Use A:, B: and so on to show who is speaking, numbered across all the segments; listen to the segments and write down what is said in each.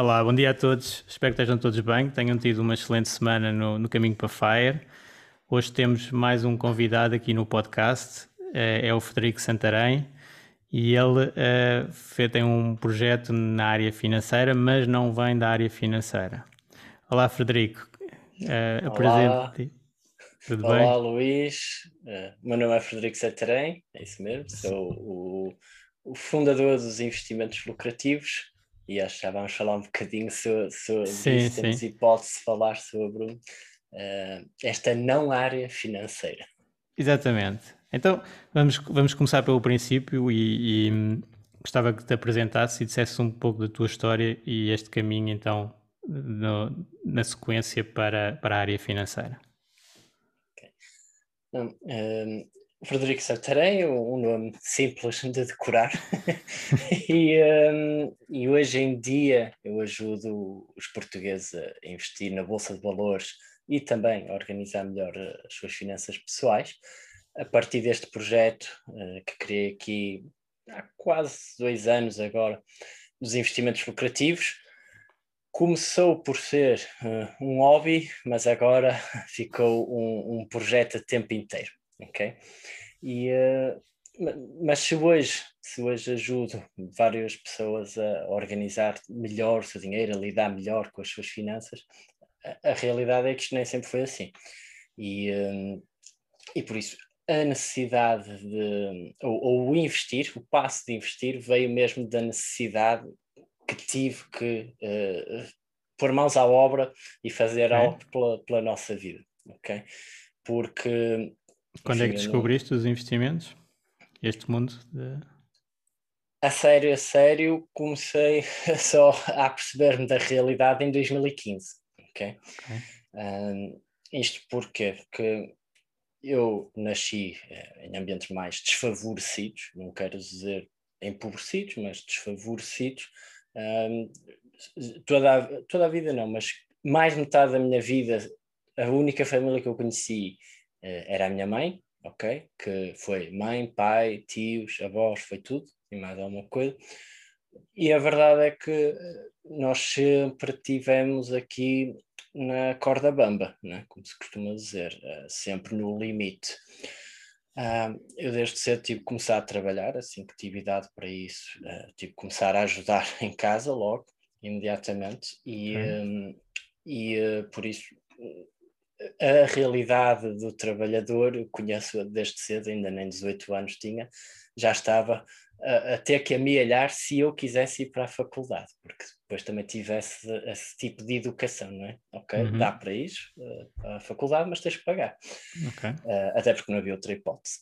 A: Olá, bom dia a todos. Espero que estejam todos bem, que tenham tido uma excelente semana no, no caminho para Fire. Hoje temos mais um convidado aqui no podcast, é, é o Frederico Santarém, e ele é, tem um projeto na área financeira, mas não vem da área financeira. Olá, Frederico.
B: É, apresente-te. Tudo Olá, bem? Olá, Luís. Uh, meu nome é Frederico Santarém, é isso mesmo. Sou o, o fundador dos investimentos lucrativos e acho que já vamos falar um bocadinho sobre, sobre sim, isso, temos hipótese de falar sobre uh, esta não área financeira.
A: Exatamente. Então vamos, vamos começar pelo princípio e, e hum, gostava que te apresentasses e dissesse um pouco da tua história e este caminho então no, na sequência para, para a área financeira.
B: Então, um, Frederico Santarém, um nome simples de decorar. e, um, e, hoje em dia eu ajudo os portugueses a investir na Bolsa de Valores e também a organizar melhor eh, as suas finanças pessoais. A partir deste projeto uh, que criei aqui há quase dois anos agora, dos investimentos lucrativos, começou por ser uh, um hobby, mas agora ficou um, um projeto a tempo inteiro ok? E, uh, mas se hoje, se hoje ajudo várias pessoas a organizar melhor o seu dinheiro, a lidar melhor com as suas finanças, a, a realidade é que isto nem sempre foi assim. E, um, e por isso a necessidade de, ou, o investir, o passo de investir veio mesmo da necessidade que tive que uh, pôr mãos à obra e fazer algo pela, pela nossa vida, ok? Porque
A: quando é que descobriste os investimentos? Este mundo de...
B: A sério, a sério, comecei só a perceber-me da realidade em 2015, ok? okay. Um, isto? Porque eu nasci eh, em ambientes mais desfavorecidos, não quero dizer empobrecidos, mas desfavorecidos. Um, toda, a, toda a vida não, mas mais metade da minha vida, a única família que eu conheci era a minha mãe, ok? Que foi mãe, pai, tios, avós, foi tudo e mais alguma coisa. E a verdade é que eh, nós sempre tivemos aqui na corda bamba, né? como se costuma dizer, uh, sempre no limite. Uh, eu desde cedo tive que começar a trabalhar, assim que tive idade para isso, tive que começar a ajudar em casa logo, imediatamente, e, um, e por isso a realidade do trabalhador, eu conheço desde cedo, ainda nem 18 anos tinha, já estava a, a, ter que amealhar se eu quisesse ir para a faculdade, porque depois também tivesse esse tipo de educação, não é? Ok, uhum. dá para ir uh, à faculdade, mas tens que pagar. Okay. Uh, até porque não havia outra hipótese.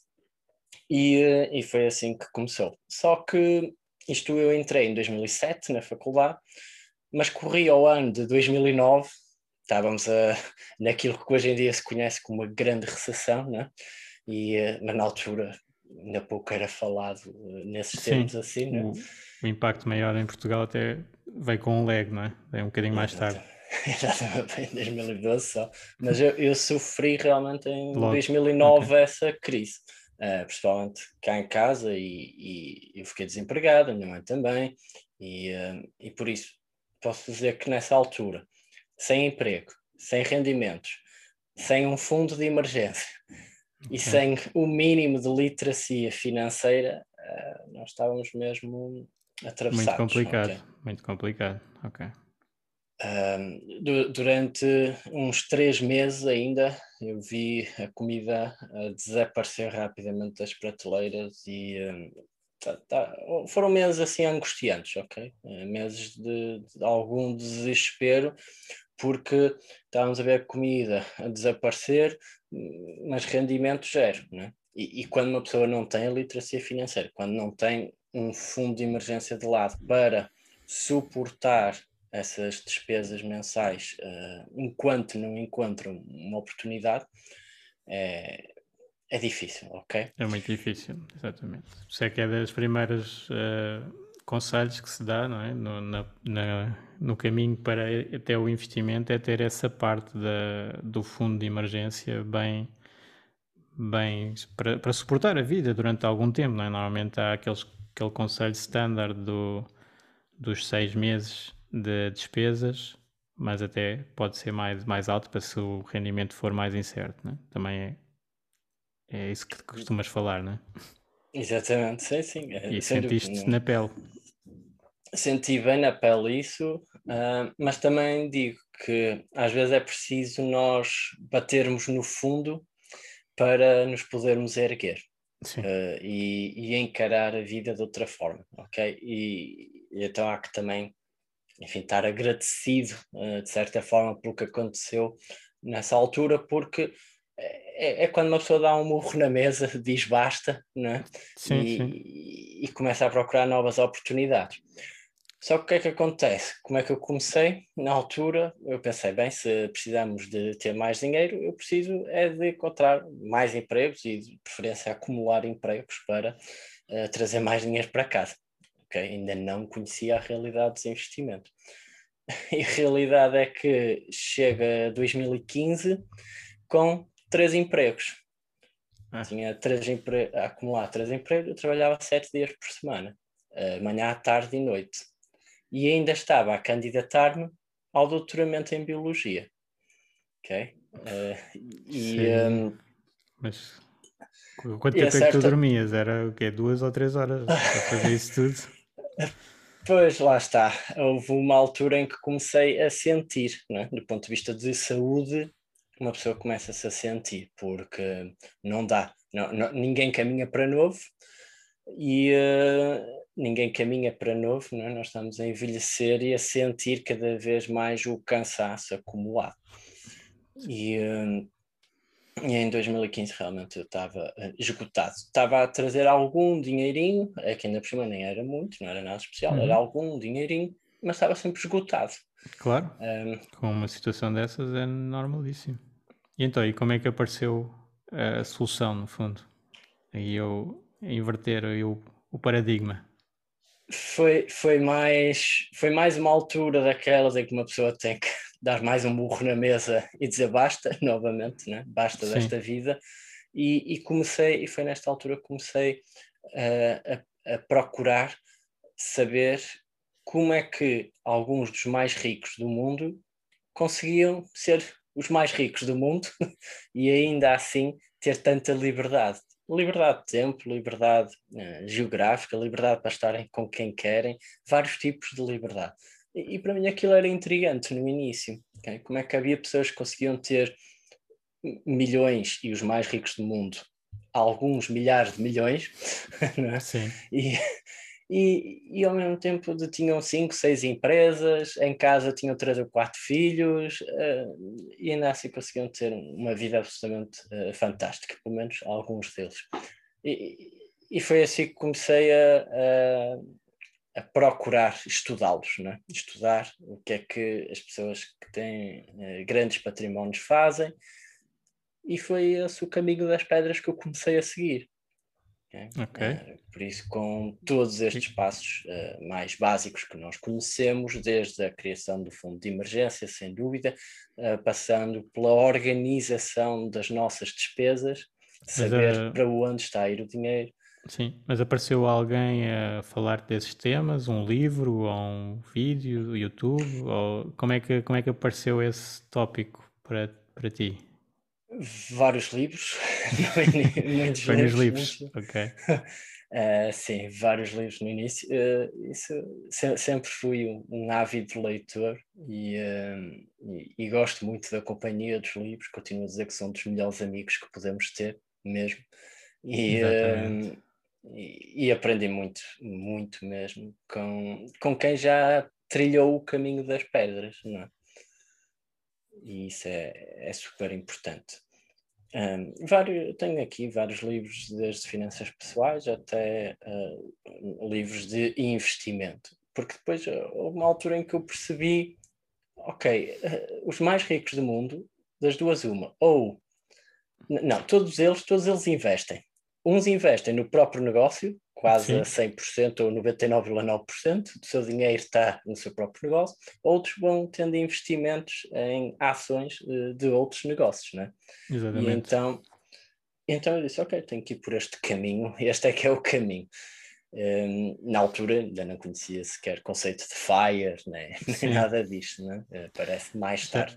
B: E, uh, e foi assim que começou. Só que isto eu entrei em 2007 na faculdade, mas corri ao ano de 2009 estávamos a, naquilo que hoje em dia se conhece como uma grande recessão, né? e, eh, mas na altura ainda pouco era falado eh, nesses Sim, termos assim. Né?
A: O, o, impacto maior em Portugal até veio com um leg, não é? É um bocadinho mais tarde.
B: Exatamente, em 2012 só. Mas eu, eu sofri realmente em Logo. 2009 okay. essa crise. Uh, principalmente cá em casa e, e, eu fiquei desempregado, a minha mãe também, e, uh, e por isso posso dizer que nessa altura sem emprego, sem rendimentos, sem um fundo de emergência e sem o mínimo de literacia financeira, uh, nós estávamos mesmo atravessados.
A: Muito complicado, okay? muito complicado, ok.
B: Um, durante uns três meses ainda eu vi a comida a desaparecer rapidamente das prateleiras e tá, tá, foram meses assim angustiantes, ok? Uh, meses de, de, algum desespero porque estávamos a ver a comida a desaparecer, mas rendimento zero, né? E, e quando uma pessoa não tem a literacia financeira, quando não tem um fundo de emergência de lado para suportar essas despesas mensais uh, enquanto não encontram uma oportunidade, é, é difícil, ok?
A: É muito difícil, exatamente. Isso é que é das primeiras uh, conselhos que se dá, não é? No, na, na, no caminho para até o investimento é ter essa parte da, do fundo de emergência bem, bem para, para suportar a vida durante algum tempo, não é? Normalmente há aqueles, aquele conselho standard do, dos seis meses de despesas, mas até pode ser mais, mais alto para se o rendimento for mais incerto, né? também é, é isso que costumas falar, não é?
B: Exatamente, sim, sim.
A: É, e sentiste na pele.
B: Senti bem na pele isso, uh, mas também digo que às vezes é preciso nós batermos no fundo para nos podermos erguer. Uh, e, e, encarar a vida de outra forma, ok? E, e então há que também enfim, estar agradecido, uh, de certa forma, pelo que aconteceu nessa altura, porque é, é, quando uma pessoa dá um murro na mesa, diz basta, né? sim, e, sim. e começa a procurar novas oportunidades. Só que o que é que acontece? Como é que eu comecei? Na altura, eu pensei, bem, se precisamos de ter mais dinheiro, eu preciso é de encontrar mais empregos e, de preferência, acumular empregos para uh, trazer mais dinheiro para casa okay? ainda não conhecia a realidade dos investimentos. E a realidade é que chega 2015 com três empregos. Ah. Tinha três empre... a acumular três empregos, eu trabalhava sete dias por semana, uh, manhã, tarde e noite. E ainda estava a candidatar-me ao doutoramento em Biologia. Ok? Uh,
A: e, um, Mas quanto tempo é que tu dormias? Era o quê? Duas ou três horas para fazer isso tudo?
B: Pois, lá está. Houve uma altura em que comecei a sentir, né? do ponto de vista de saúde, uma pessoa começa-se a sentir, porque não dá. Não, não, ninguém caminha para novo e uh, ninguém caminha para novo, né? nós estamos a envelhecer e a sentir cada vez mais o cansaço acumulado. E, uh, e em 2015 realmente eu estava uh, esgotado. Estava a trazer algum dinheirinho, é que ainda por cima nem era muito, não era nada especial, uhum. era algum dinheirinho, mas estava sempre esgotado.
A: Claro, um, com uma situação dessas é normalíssimo. E então, e como é que apareceu a solução, no fundo? Aí eu inverter o, o paradigma.
B: Foi, foi, mais, foi mais uma altura daquelas em que uma pessoa tem que dar mais um burro na mesa e dizer basta, novamente, né? basta Sim. desta vida. E, e, comecei, e foi nesta altura que comecei uh, a, a procurar saber como é que alguns dos mais ricos do mundo conseguiam ser os mais ricos do mundo e ainda assim ter tanta liberdade. Liberdade de tempo, liberdade uh, geográfica, liberdade para estarem com quem querem, vários tipos de liberdade. E, para mim aquilo era intrigante no início. Okay? Como é que havia pessoas que conseguiam ter milhões e os mais ricos do mundo, alguns milhares de milhões, é? E, e, e ao mesmo tempo de, tinham cinco, seis empresas, em casa tinham três ou quatro filhos, uh, e ainda assim conseguiam ter uma vida absolutamente uh, fantástica, pelo menos alguns deles. E, e foi assim que comecei a, a a procurar estudá-los, né? estudar o que é que as pessoas que têm eh, grandes patrimónios fazem, e foi esse o caminho das pedras que eu comecei a seguir.
A: Okay? Uh,
B: por isso, com todos estes passos uh, mais básicos que nós conhecemos, desde a criação do fundo de emergência, sem dúvida, uh, passando pela organização das nossas despesas, saber para onde está a ir o dinheiro,
A: Sim, mas apareceu alguém a falar desses temas, um livro ou um vídeo do YouTube? Ou como é que, como é que apareceu esse tópico para, para ti?
B: Vários livros,
A: muitos livros. livros. ok.
B: Uh, sim, vários livros no início. Uh, isso, se, sempre fui um, um, ávido leitor e, uh, e, e, gosto muito da companhia dos livros. Continuo a dizer que são dos melhores amigos que podemos ter, mesmo. E, e, e aprendi muito, muito mesmo com, com quem já trilhou o caminho das pedras, não é? E isso é, é super importante. Um, vários, tenho aqui vários livros, desde finanças pessoais até uh, livros de investimento, porque depois uh, houve uma altura em que eu percebi: ok, uh, os mais ricos do mundo, das duas, uma, ou não, todos eles, todos eles investem. Uns investem no próprio negócio, quase Sim. a 100% ou 99,9% do seu dinheiro está no seu próprio negócio, outros vão tendo investimentos em ações eh, de outros negócios, né? Exatamente. E então, então eu disse, ok, tenho que ir por este caminho, este é que é o caminho. Um, na altura ainda não conhecia sequer conceito de FIRE, né? nem nada disto, né? Uh, parece mais tarde.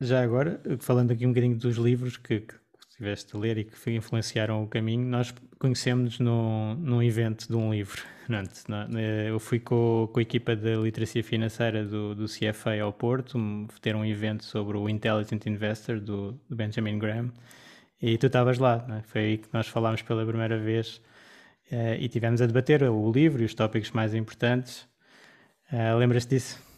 A: Já agora, falando aqui um bocadinho dos livros que, que estiveste a ler e que influenciaram o caminho, nós conhecemos num, evento de um livro. Eu fui com, com a equipa da literacia financeira do, do CFA ao Porto, ter um evento sobre o Intelligent Investor do, do Benjamin Graham, e tu estavas lá, é? foi aí que nós falámos pela primeira vez eh, e tivemos a debater o livro e os tópicos mais importantes. Uh, Lembras-te disso?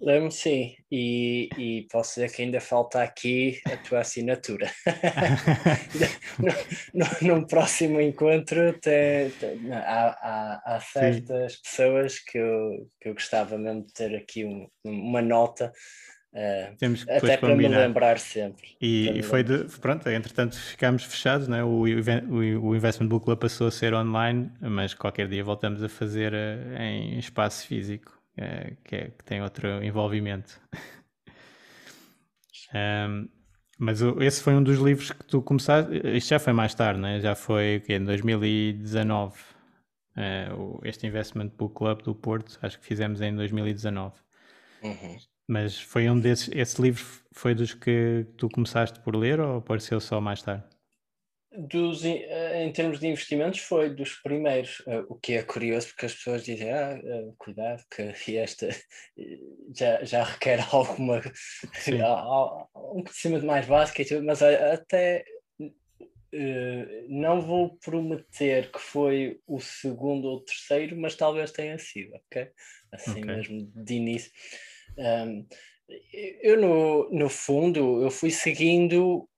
B: Lembro, sim, e, e posso dizer que ainda falta aqui a tua assinatura. no, num próximo encontro te, te, há, há, há, certas sim. pessoas que eu, que eu gostava mesmo de ter aqui um, uma nota. Uh, Temos que até para combinar. me lembrar sempre.
A: E, e foi de, pronto, entretanto ficámos fechados, né? o, o, o Investment Book Club passou a ser online, mas qualquer dia voltamos a fazer uh, em espaço físico é, que, é, que, tem outro envolvimento. um, mas o, esse foi um dos livros que tu começaste. Isto já foi mais tarde, né? já foi em 2019. Uh, este Investment Book Club do Porto, acho que fizemos em 2019. Uhum. Mas foi um desses. Esse livro foi dos que tu começaste por ler ou apareceu só mais tarde?
B: Dos, eh, em termos de investimentos, foi dos primeiros, eh, o que é curioso, porque as pessoas dizem: ah, eh, cuidado, que esta já, já requer alguma, um conhecimento mais básico, mas até não vou prometer que foi o segundo ou terceiro, mas talvez tenha sido, ok? Assim okay. mesmo de início. Um, eu, no, no fundo, eu fui seguindo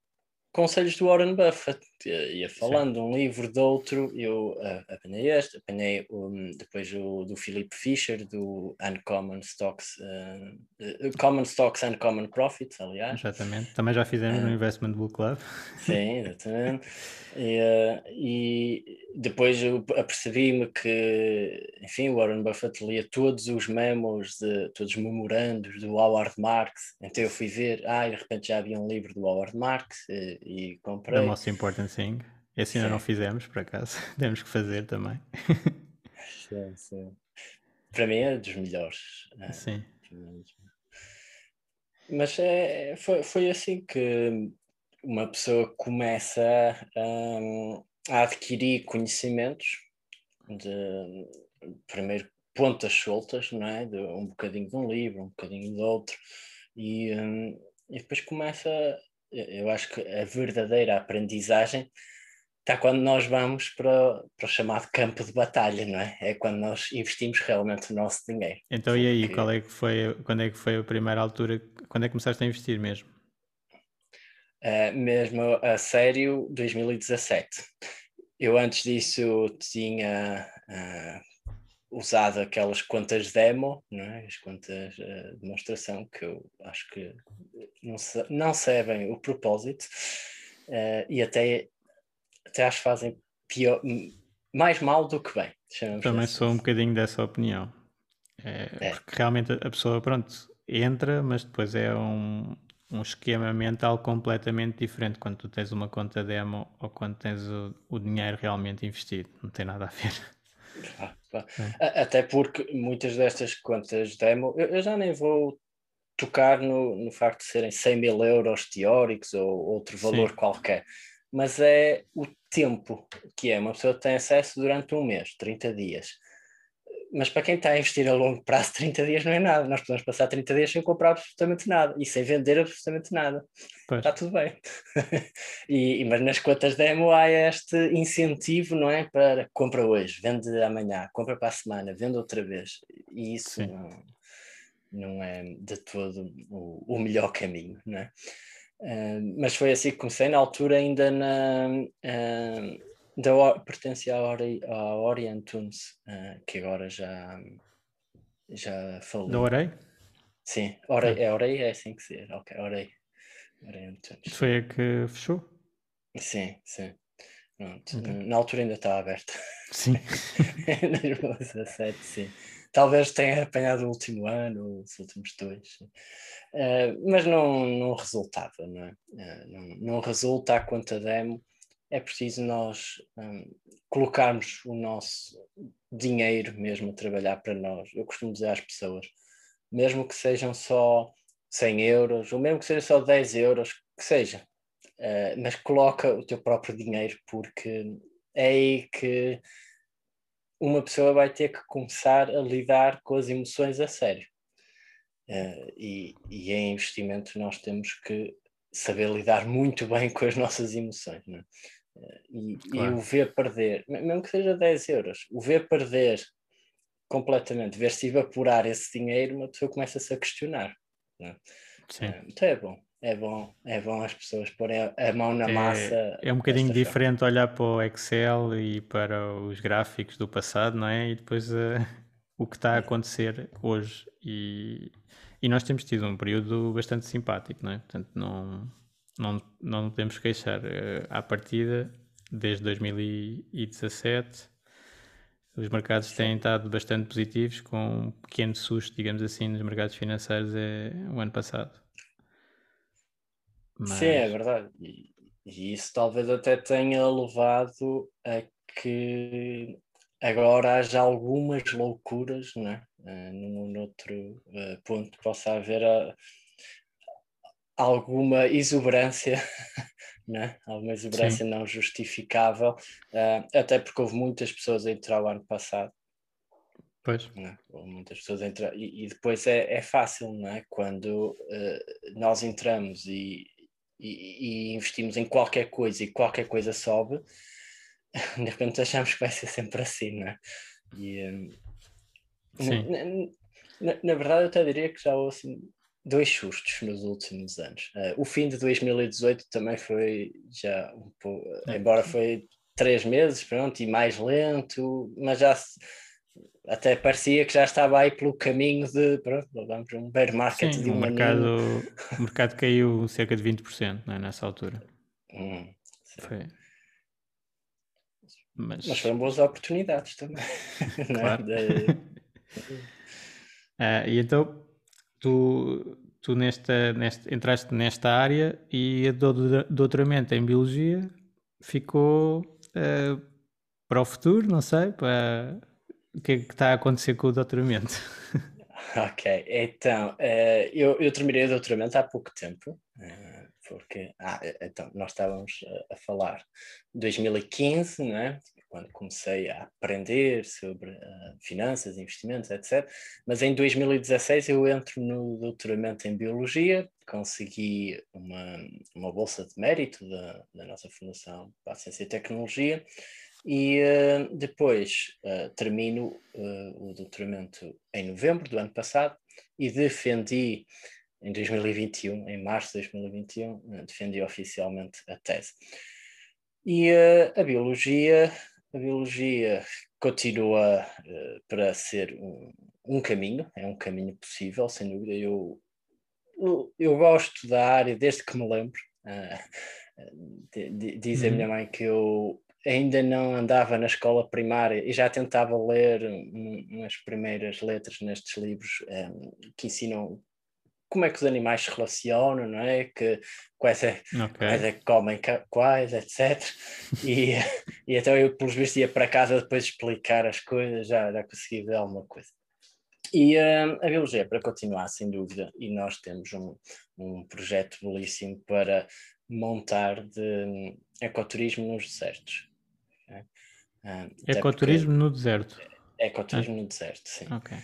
B: conselhos do Warren Buffett. Ia falando Sim. um livro de outro, eu uh, apanhei este, apanhei um, depois o do Philip Fisher, do Uncommon Stocks, uh, uh, Common Stocks and Common Profits, aliás.
A: Exatamente, também já fizemos no Investment Book Club.
B: Sim, exatamente. e, e, depois eu apercebi-me que, enfim, o Warren Buffett lia todos os memos, de, todos os memorandos do Howard Marks, então eu fui ver, ah, de repente já havia um livro do Howard Marks e, e comprei.
A: The Most Important sim. Esse ainda sim. não fizemos, por acaso. Temos que fazer também.
B: sim, sim. Para mim é dos melhores.
A: Né? Sim.
B: Mas é, foi, foi assim que uma pessoa começa um, a adquirir conhecimentos de primeiro pontas soltas, não é? De um bocadinho de um livro, um bocadinho de outro, e, um, e depois começa eu acho que a verdadeira aprendizagem está quando nós vamos para, para o chamado campo de batalha, não é? É quando nós investimos realmente o nosso dinheiro.
A: Então, e aí, qual é que foi, quando é que foi a primeira altura, quando é que começaste a investir mesmo?
B: Uh, mesmo a sério, 2017. Eu antes disso tinha uh, usado aquelas contas demo, não é? as contas uh, de demonstração, que eu acho que não, não servem o propósito uh, e até, até acho que fazem pior, mais mal do que bem.
A: Também assim. sou um bocadinho dessa opinião. É, é. Porque realmente a pessoa, pronto, entra, mas depois é um, um esquema mental completamente diferente quando tu tens uma conta demo ou quando tens o, o dinheiro realmente investido. Não tem nada a ver.
B: Ah, é. Até porque muitas destas contas demo, eu, eu já nem vou tocar no, no facto de serem 100 mil euros teóricos ou outro valor Sim. qualquer. mas é o tempo que é. Uma pessoa tem acesso durante um mês, 30 dias. Mas para quem está a investir a longo prazo, 30 dias não é nada. Nós podemos passar 30 dias sem comprar absolutamente nada e sem vender absolutamente nada. Pois. Está tudo bem. e, mas nas contas demo há este incentivo, não é? Para compra hoje, vende amanhã, compra para a semana, vende outra vez. E isso não, não é de todo o, o melhor caminho, não é? Uh, mas foi assim que comecei, na altura ainda na, uh, da, pertencia à, Ori, à Orient Tunes, uh, que agora já, já falou.
A: Da Orei?
B: Sim, Orei, é Orei, é assim que se diz, ok, Orei. Orient
A: Tunes. Foi a que fechou?
B: Sim, sim. Pronto. Okay. Na altura ainda está aberta.
A: Sim.
B: 2017, sim. Talvez tenha apanhado o último ano, os últimos dois. Uh, mas não, não resultava, não é? Uh, não, não resulta a conta demo é preciso nós um, colocarmos o nosso dinheiro mesmo a trabalhar para nós. Eu costumo dizer às pessoas, mesmo que sejam só 100 euros, ou mesmo que seja só 10 euros, que seja, uh, mas coloca o teu próprio dinheiro, porque é aí que uma pessoa vai ter que começar a lidar com as emoções a sério. Uh, e, e em investimento nós temos que saber lidar muito bem com as nossas emoções. Não é? E, claro. e, o ver perder, mesmo que seja 10 euros, o ver perder completamente, ver se evaporar esse dinheiro, uma pessoa começa-se a questionar. É? Então é bom, é bom, é bom as pessoas porem a, a mão na
A: é,
B: massa.
A: É um bocadinho diferente forma. olhar para o Excel e para os gráficos do passado, não é? E depois uh, o que está a acontecer hoje. E, e nós temos tido um período bastante simpático, não é? Portanto, não não, não podemos queixar. Uh, à partida, desde 2017, os mercados têm estado bastante positivos, com um pequeno susto, digamos assim, nos mercados financeiros é, o ano passado.
B: Mas... Sim, é verdade. E, e, isso talvez até tenha levado a que agora haja algumas loucuras, né? Uh, num outro uh, ponto possa haver a, alguma exuberância, né? alguma exuberância Sim. não justificável, uh, até porque houve muitas pessoas a entrar o ano passado.
A: Pois.
B: Né? muitas pessoas entrar e, e, depois é, é fácil, não é? Quando uh, nós entramos e, e, e, investimos em qualquer coisa e qualquer coisa sobe, de repente achamos que vai ser sempre assim, não é? E, um, na, na, na, verdade, eu até diria que já houve assim, dois sustos nos últimos anos. Uh, o fim de 2018 também foi já um pouco, é. embora foi três meses, pronto, e mais lento, mas já até parecia que já estava aí pelo caminho de pronto, vamos para um bear market
A: Sim,
B: de
A: um
B: o
A: mercado, o mercado caiu cerca de 20% não é, nessa altura.
B: Hum,
A: foi.
B: Mas... mas foram boas oportunidades também. Claro. de...
A: uh, e então tu, tu nesta, nesta, entraste nesta área e a do doutoramento em Biologia ficou uh, para o futuro, não sei, para o que é que está a acontecer com o doutoramento?
B: Ok, então, uh, eu, eu terminei o doutoramento há pouco tempo, uh, porque, ah, então, nós estávamos a, a falar 2015, né? Quando comecei a aprender sobre uh, finanças, investimentos, etc. Mas em 2016 eu entro no doutoramento em Biologia, consegui uma, uma bolsa de mérito da, da nossa Fundação para a Ciência e Tecnologia e uh, depois uh, termino o doutoramento em novembro do ano passado e defendi em 2021, em março de 2021, defendi oficialmente a tese. E uh, a biologia a biologia continua uh, para ser um, um, caminho, é um caminho possível, sem dúvida. Eu, eu, gosto da área desde que me lembro. Uh, de, de, diz uhum. a minha mãe que eu ainda não andava na escola primária e já tentava ler um, umas primeiras letras nestes livros um, eh, que ensinam como é que os animais se relacionam, não é? Que, quais, é, okay. quais é que comem quais, etc. E, e então eu, pelos vistos, ia para casa depois explicar as coisas, já, já consegui ver alguma coisa. E uh, a biologia é para continuar, sem dúvida, e nós temos um, um projeto belíssimo para montar de ecoturismo nos desertos. Okay?
A: Um, ecoturismo no deserto?
B: Ecoturismo ah. no deserto, sim. Okay.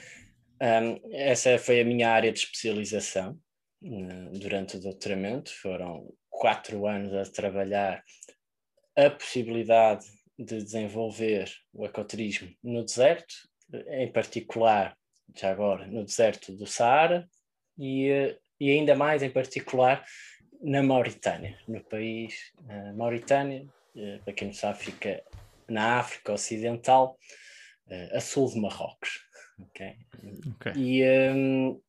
B: Um, essa foi a minha área de especialização uh, durante o doutoramento. Foram quatro anos a trabalhar a possibilidade de desenvolver o ecoturismo no deserto, em particular, já agora, no deserto do Saara e, uh, e ainda mais em particular na Mauritânia, no país uh, Mauritânia, uh, para quem não sabe, fica na África Ocidental, uh, a sul de Marrocos. Okay? okay. E, um,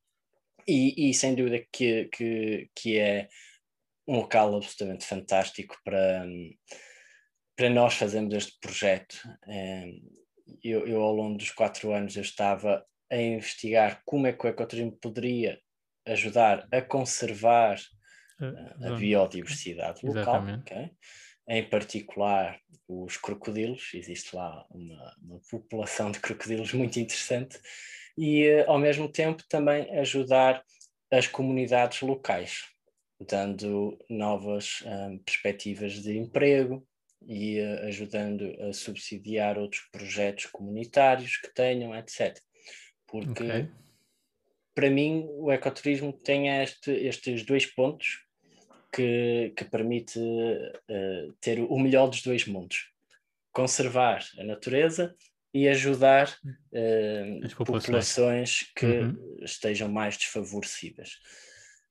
B: e, e, sem dúvida que, que, que é um local absolutamente fantástico para, para nós fazermos este projeto. Um, eu, eu, ao longo dos quatro anos, eu estava a investigar como é que o ecoturismo poderia ajudar a conservar a, a biodiversidade local, okay? Em particular os crocodilos, existe lá uma, uma população de crocodilos muito interessante, e eh, ao mesmo tempo também ajudar as comunidades locais, dando novas um, perspectivas de emprego e uh, ajudando a subsidiar outros projetos comunitários que tenham, etc. Porque okay. para mim o ecoturismo tem este, estes dois pontos que, que permite uh, ter o melhor dos dois mundos: conservar a natureza e ajudar uh, populações. populações que uhum. estejam mais desfavorecidas.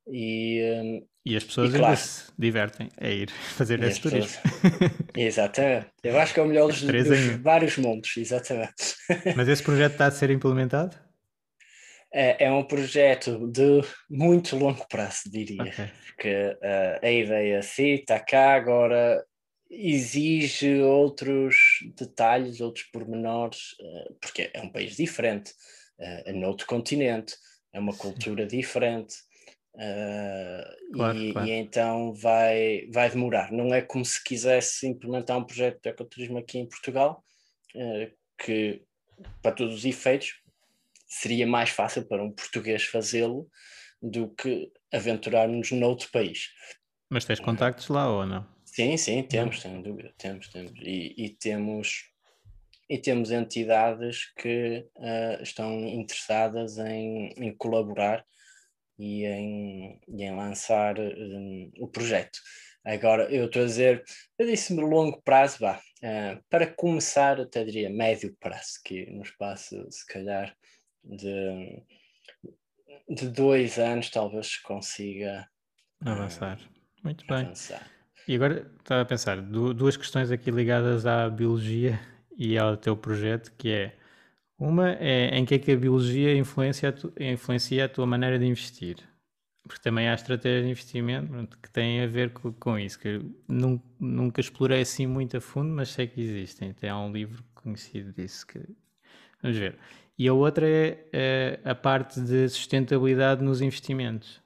B: E,
A: um, e as pessoas e, claro, se divertem a ir fazer esse turismo.
B: Pessoas... exatamente. Eu acho que é o melhor dos, dos vários mundos, exatamente.
A: Mas esse projeto está a ser implementado?
B: É, é um projeto de muito longo prazo, diria. Okay. Porque uh, a ideia sim está cá, agora exige outros detalhes, outros pormenores, uh, porque é um país diferente, uh, é noutro continente, é uma cultura sim. diferente. Uh, claro, e, claro. e, então vai, vai demorar. Não é como se quisesse implementar um projeto de ecoturismo aqui em Portugal, uh, que para todos os efeitos seria mais fácil para um português fazê-lo do que aventurarmos noutro país.
A: Mas tens contactos lá ou não?
B: Sim, sim, temos, sem dúvida, temos, temos. E, e temos e temos entidades que uh, estão interessadas em, em colaborar e em, e em lançar um, o projeto. Agora, eu estou a dizer, eu disse-me longo prazo, vá, uh, para começar, até diria médio prazo, que no espaço, se calhar, de, de dois anos talvez consiga
A: avançar. Muito bem. Avançar. E agora estava a pensar, duas questões aqui ligadas à biologia e ao teu projeto, que é uma é em que é que a biologia influencia a, tu, influencia a tua maneira de investir. Porque também há estratégias de investimento que têm a ver com, com isso, que nunca, nunca explorei assim muito a fundo, mas sei que existem. Há um livro conhecido disso que vamos ver. E a outra é, é a parte de sustentabilidade nos investimentos.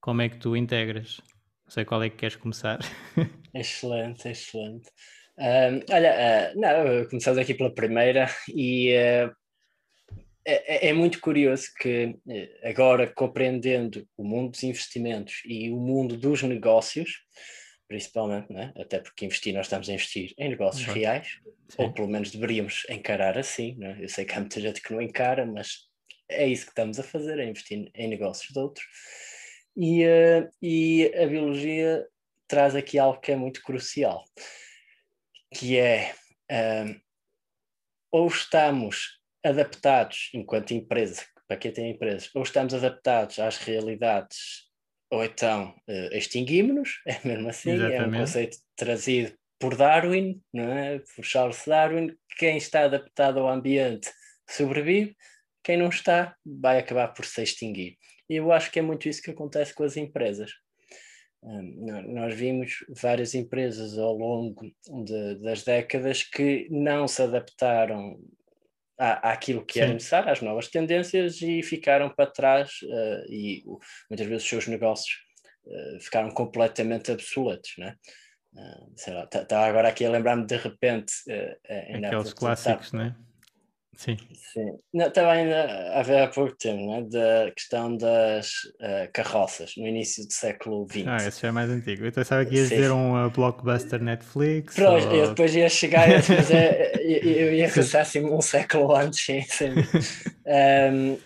A: Como é que tu integras? Não sei qual é que queres começar.
B: excelente, excelente. Olha, uh, não, começamos aqui pela primeira e uh, é, é, muito curioso que agora compreendendo o mundo dos investimentos e o mundo dos negócios, principalmente, né? até porque investir, nós estamos a investir em negócios uhum. reais, Sim. ou pelo menos deveríamos encarar assim. Né? Eu sei que há muita gente que não encara, mas é isso que estamos a fazer, é investir em negócios de outros. E, uh, e a biologia traz aqui algo que é muito crucial, que é uh, ou estamos adaptados enquanto empresa, para quem tem empresas, ou estamos adaptados às realidades ou então uh, extinguimos-nos, é mesmo assim, Exatamente. é um conceito trazido por Darwin, não é? por Charles Darwin, quem está adaptado ao ambiente sobrevive, quem não está vai acabar por se extinguir. E eu acho que é muito isso que acontece com as empresas. Um, nós vimos várias empresas ao longo de, das décadas que não se adaptaram à, àquilo que Sim. era necessário, às novas tendências e ficaram para trás uh, e uh, muitas vezes os seus negócios uh, ficaram completamente obsoletos, né? Uh, sei lá, está tá agora aqui a lembrar-me de repente
A: Aqueles clássicos, né? Sim.
B: Sim. Não, também a ver há pouco tempo, né? da questão das uh, carroças, no início do século XX.
A: Ah, esse já é mais antigo. Eu pensava que ias dizer um uh, blockbuster Netflix.
B: Pronto, ou... eu depois ia chegar mas é, eu, eu ia pensar assim um século antes, sim. sim. um,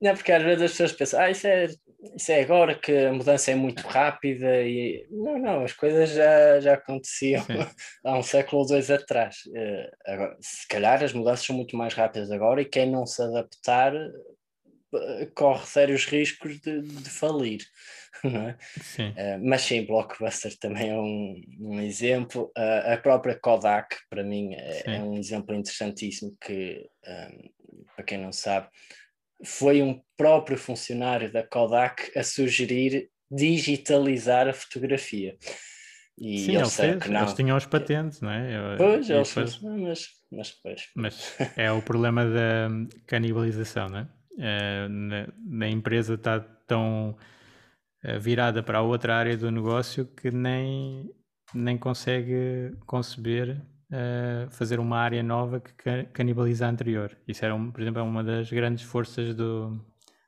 B: não, porque às vezes as pessoas pensam, ah, isso é isso é agora que a mudança é muito rápida e não, não, as coisas já, já aconteciam há um século ou dois atrás. Uh, agora, se calhar as mudanças são muito mais rápidas agora e quem não se adaptar uh, corre sérios riscos de, de falir. É? Sim. Uh, mas sim, Blockbuster também é um, um exemplo. a própria Kodak, para mim, é, é um exemplo interessantíssimo que, um, para quem não sabe, foi um próprio funcionário da Kodak a sugerir digitalizar a fotografia.
A: E Sim, ele fez, que não. eles tinham os patentes, não é?
B: Pois, eles depois... mas, mas depois.
A: Mas é o problema da canibalização, não é? é na, na, empresa está tão eh, virada para a outra área do negócio que nem, nem consegue conceber uh, fazer uma área nova que canibaliza a anterior. Isso era, um, por exemplo, é uma das grandes forças do,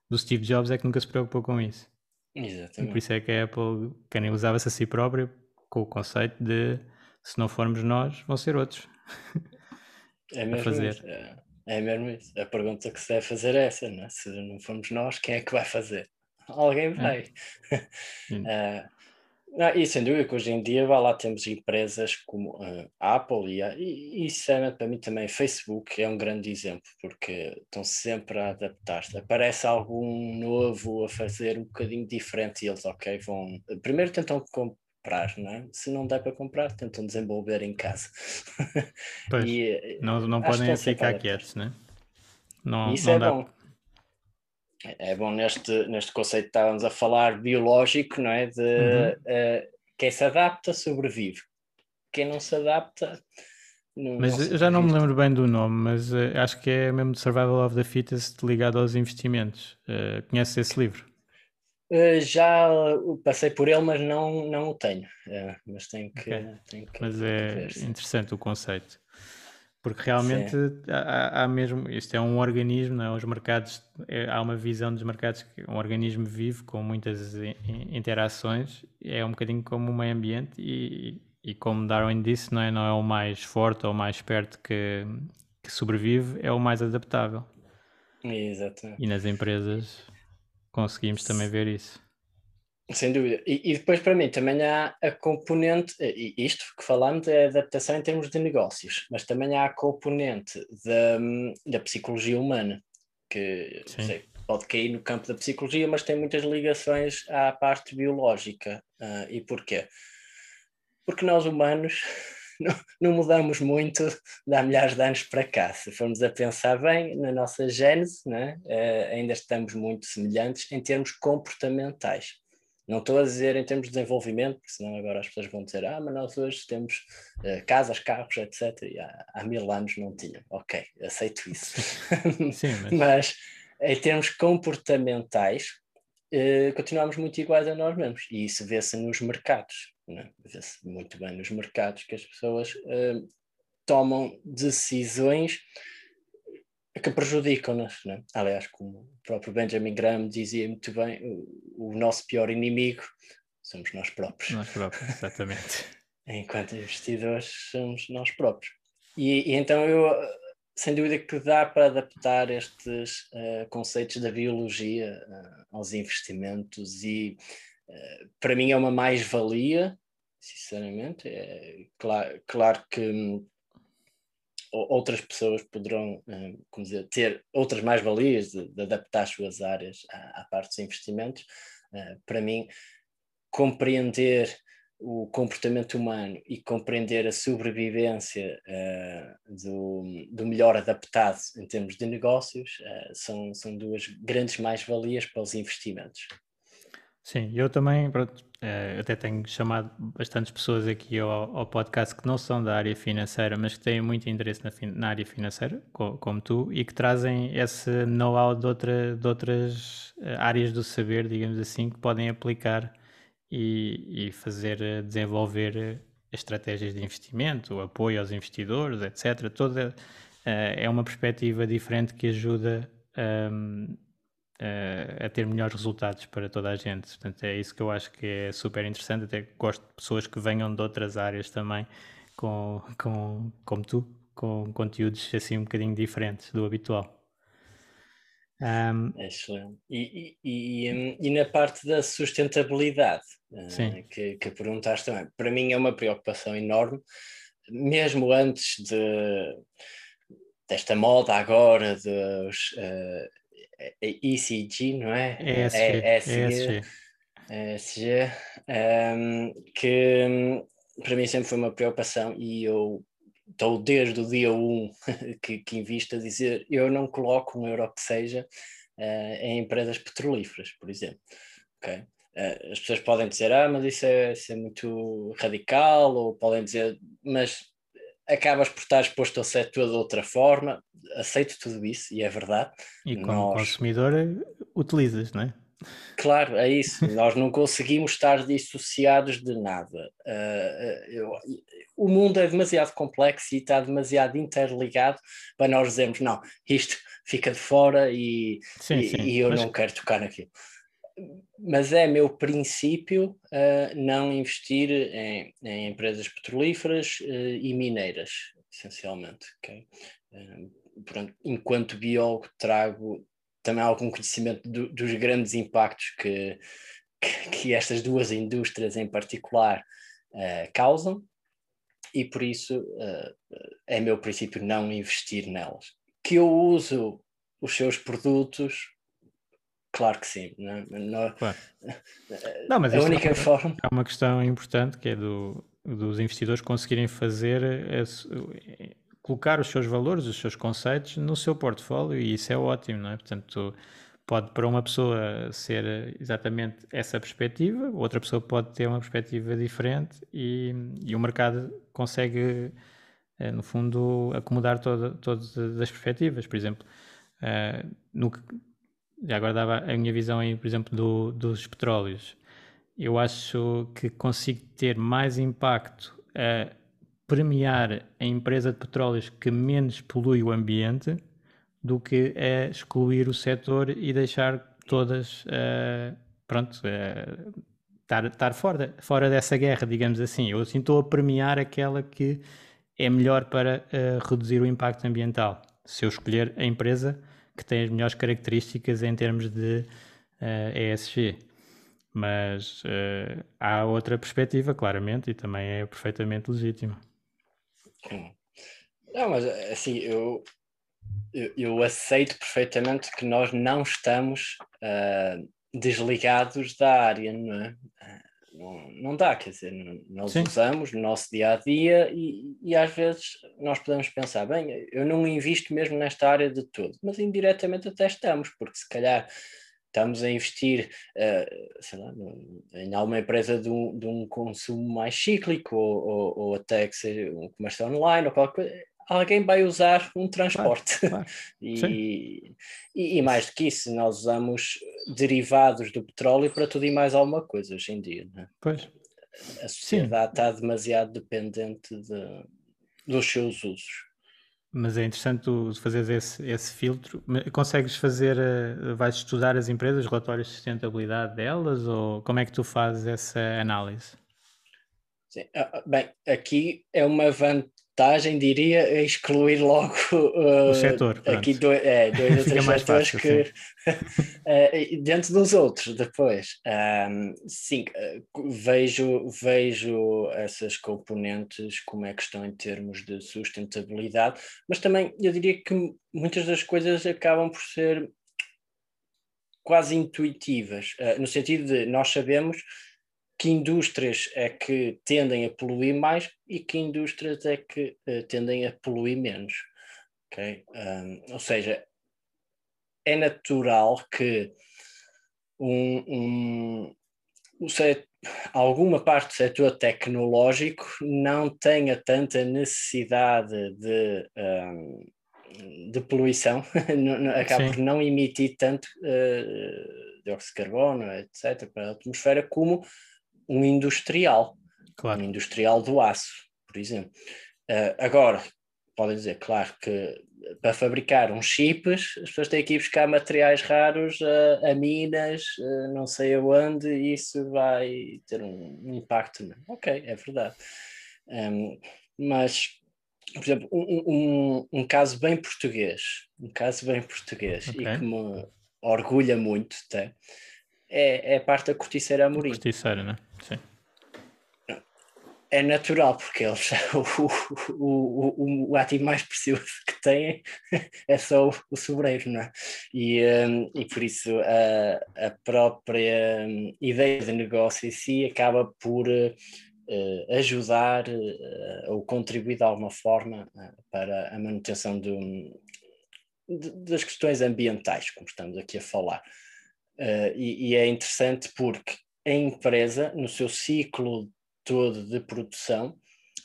A: do Steve Jobs, é que nunca se preocupou com isso.
B: Exatamente.
A: E por isso é que a Apple canibalizava-se a si própria com o conceito de se não formos nós, vão ser outros.
B: É mesmo fazer. Isso. É, é mesmo isso. A pergunta que se deve fazer é essa, não é? se não formos nós, quem é que vai fazer? Alguém é. vai. É. uh, Não, e sem dúvida que hoje em dia lá temos empresas como uh, a Apple e, a, e, e para mim também Facebook é um grande exemplo porque estão sempre a adaptar-se. Aparece algum novo a fazer um bocadinho diferente e eles, ok, vão. Primeiro tentam comprar, não é? Se não dá para comprar, tentam desenvolver em casa.
A: Pois, e, não, não podem ficar quietos, né?
B: Não, Isso não é dá... bom é bom neste, neste conceito que estávamos a falar biológico, não é? De uhum. uh, quem se adapta sobrevive. Quem não se adapta.
A: Não, mas não eu já não me lembro bem do nome, mas uh, acho que é mesmo Survival of the Fittest ligado aos investimentos. Uh, conheces esse livro?
B: Uh, já passei por ele, mas não, não o tenho. mas tenho que, okay. tenho que.
A: Mas é interessante o conceito. Porque realmente há, há, mesmo, isto é um organismo, não é? os mercados, é, há uma visão dos mercados que é um organismo vivo com muitas interações, é um bocadinho como o meio ambiente e, e como Darwin disse, não é, não é o mais forte ou mais perto que, que sobrevive, é o mais adaptável.
B: Exatamente.
A: E nas empresas conseguimos também ver isso.
B: Sem dúvida. E, e, depois, para mim, também há a componente, e isto que falamos é adaptação em termos de negócios, mas também há a componente da, da psicologia humana, que sei, pode cair no campo da psicologia, mas tem muitas ligações à parte biológica. Uh, e porquê? Porque nós humanos não, não, mudamos muito de há milhares de anos para cá. Se formos a pensar bem na nossa gênese, né? Uh, ainda estamos muito semelhantes em termos comportamentais. Não estou a dizer em termos de desenvolvimento, porque senão agora as pessoas vão dizer, ah, mas nós hoje temos uh, casas, carros, etc. E há, há, mil anos não tinham. Ok, aceito isso. Sim, mas... mas... em termos comportamentais, uh, continuamos muito iguais a nós mesmos. E isso vê-se nos mercados. É? Vê-se muito bem nos mercados que as pessoas uh, tomam decisões que prejudicam-nos. Né? Aliás, como o próprio Benjamin Graham dizia muito bem, o, o nosso pior inimigo somos nós próprios.
A: Nós próprios, exatamente.
B: Enquanto investidores, somos nós próprios. E, e, então eu, sem dúvida que dá para adaptar estes uh, conceitos da biologia uh, aos investimentos e uh, para mim é uma mais-valia, sinceramente. É, claro, claro que hum, outras pessoas poderão eh, como dizer, ter outras mais-valias de, de, adaptar as suas áreas à, à parte dos investimentos. Eh, para mim, compreender o comportamento humano e compreender a sobrevivência uh, do, do, melhor adaptado em termos de negócios uh, são, são duas grandes mais-valias para os investimentos.
A: Sim, eu também pronto, eh, até tenho chamado bastantes pessoas aqui ao, ao, podcast que não são da área financeira, mas que têm muito interesse na, na área financeira, co, como tu, e que trazem esse know-how de, outra, de outras eh, áreas do saber, digamos assim, que podem aplicar e, e fazer eh, desenvolver estratégias de investimento, apoio aos investidores, etc. Toda é uma perspectiva diferente que ajuda um, a ter melhores resultados para toda a gente. Portanto, é isso que eu acho que é super interessante. Até gosto de pessoas que venham de outras áreas também, com, com, como tu, com conteúdos assim um bocadinho diferentes do habitual.
B: Um, é excelente. E, e, e, e, na parte da sustentabilidade, uh, que, que perguntaste também, para mim é uma preocupação enorme, mesmo antes de, desta moda agora dos uh, ECG, não é?
A: ESG. ESG.
B: ESG um, que para mim sempre foi uma preocupação e eu estou desde o dia 1 que, que invisto a dizer eu não coloco um euro que seja uh, em empresas petrolíferas, por exemplo. Okay? Uh, as pessoas podem dizer, ah, mas isso é, isso é muito radical, ou podem dizer, mas acabas por estar exposto ao setor de outra forma, aceito tudo isso e é verdade.
A: E como Nós... consumidor utilizas, não é?
B: Claro, é isso. Nós não conseguimos estar dissociados de nada. Uh, eu, o mundo é demasiado complexo e está demasiado interligado para nós dizermos, não, isto fica de fora e, sim, e, sim. e eu Mas... não quero tocar naquilo. Mas é meu princípio uh, não investir em, em empresas petrolíferas uh, e mineiras, essencialmente. Okay? Pronto, enquanto biólogo trago também algum conhecimento do, dos grandes impactos que, que, que, estas duas indústrias em particular uh, causam e por isso uh, é meu princípio não investir nelas. Que eu uso os seus produtos, claro que sim. Não, não,
A: claro. não mas a única é, forma... é uma questão importante que é do, dos investidores conseguirem fazer esse, colocar os seus valores, os seus conceitos no seu portfólio e isso é ótimo, não é? Portanto, pode para uma pessoa ser exatamente essa perspectiva, outra pessoa pode ter uma perspectiva diferente e, e o mercado consegue, eh, no fundo, acomodar toda, todas as perspectivas. Por exemplo, no, já agora dava a minha visão aí, por exemplo, do, dos petróleos. Eu acho que consigo ter mais impacto a premiar a empresa de petróleos que menos polui o ambiente do que é excluir o setor e deixar todas, uh, pronto, estar, estar fora, fora dessa guerra, digamos assim. Eu assim estou a premiar aquela que é melhor para uh, reduzir o impacto ambiental. Se eu escolher a empresa que tem as melhores características em termos de ESG. Mas há outra perspectiva, claramente, e também é perfeitamente legítima.
B: Não, mas assim, eu, eu, eu, aceito perfeitamente que nós não estamos uh, desligados da área, não é? Não, não dá, quer dizer, nós Sim. usamos no nosso dia a dia e, e às vezes nós podemos pensar, bem, eu não invisto mesmo nesta área de tudo, mas indiretamente até estamos, porque se calhar estamos a investir uh, lá, em alguma empresa de um, de um consumo mais cíclico ou, ou, ou, até que seja um comércio online ou qualquer coisa, alguém vai usar um transporte. Claro, claro. e, e, e, mais do que isso, nós usamos derivados do petróleo para tudo e mais alguma coisa hoje em dia. É?
A: Pois.
B: A sociedade Sim. está demasiado dependente de, dos seus usos.
A: Mas é interessante tu fazeres esse, esse filtro. Consegues fazer, eh, vais estudar as empresas, relatórios de sustentabilidade delas, ou como é que tu fazes essa análise?
B: Sim. Ah, ah, bem, aqui é uma vantagem vantagem, diria, é excluir logo
A: uh, o setor.
B: Aqui dois, é, dois ou três setores fácil, que uh, dentro dos outros depois. Um, sim, uh, vejo, vejo essas componentes como é que estão em termos de sustentabilidade, mas também eu diria que muitas das coisas acabam por ser quase intuitivas, no sentido de nós sabemos que indústrias é que tendem a poluir mais e que indústrias é que uh, tendem a poluir menos. Okay? Um, ou seja, é natural que um, um, um set, alguma parte do setor tecnológico não tenha tanta necessidade de, de poluição, acaba Sim. por não emitir tanto uh, dióxido de carbono, etc., para a atmosfera, como um industrial, claro. um industrial do aço, por exemplo. Uh, agora, podem dizer, claro que para fabricar uns chips, as pessoas têm que ir buscar materiais raros a, a Minas, a não sei aonde, e isso vai ter um impacto. Não? Ok, é verdade. Um, mas, por exemplo, um, um, um, caso bem português, um caso bem português okay. e que me orgulha muito até, é, é a parte da corticeira amorim.
A: Corticeira, né? Sim
B: é natural, porque eles, o, o, o, o, ativo mais precioso que têm é só o, o sobreiro, não é? E, um, e por isso a, a própria hum, ideia de negócio em si acaba por uh, ajudar uh, ou contribuir de alguma forma uh, para a manutenção do, de, das questões ambientais, como estamos aqui a falar. E, e é interessante porque a empresa, no seu ciclo todo de produção,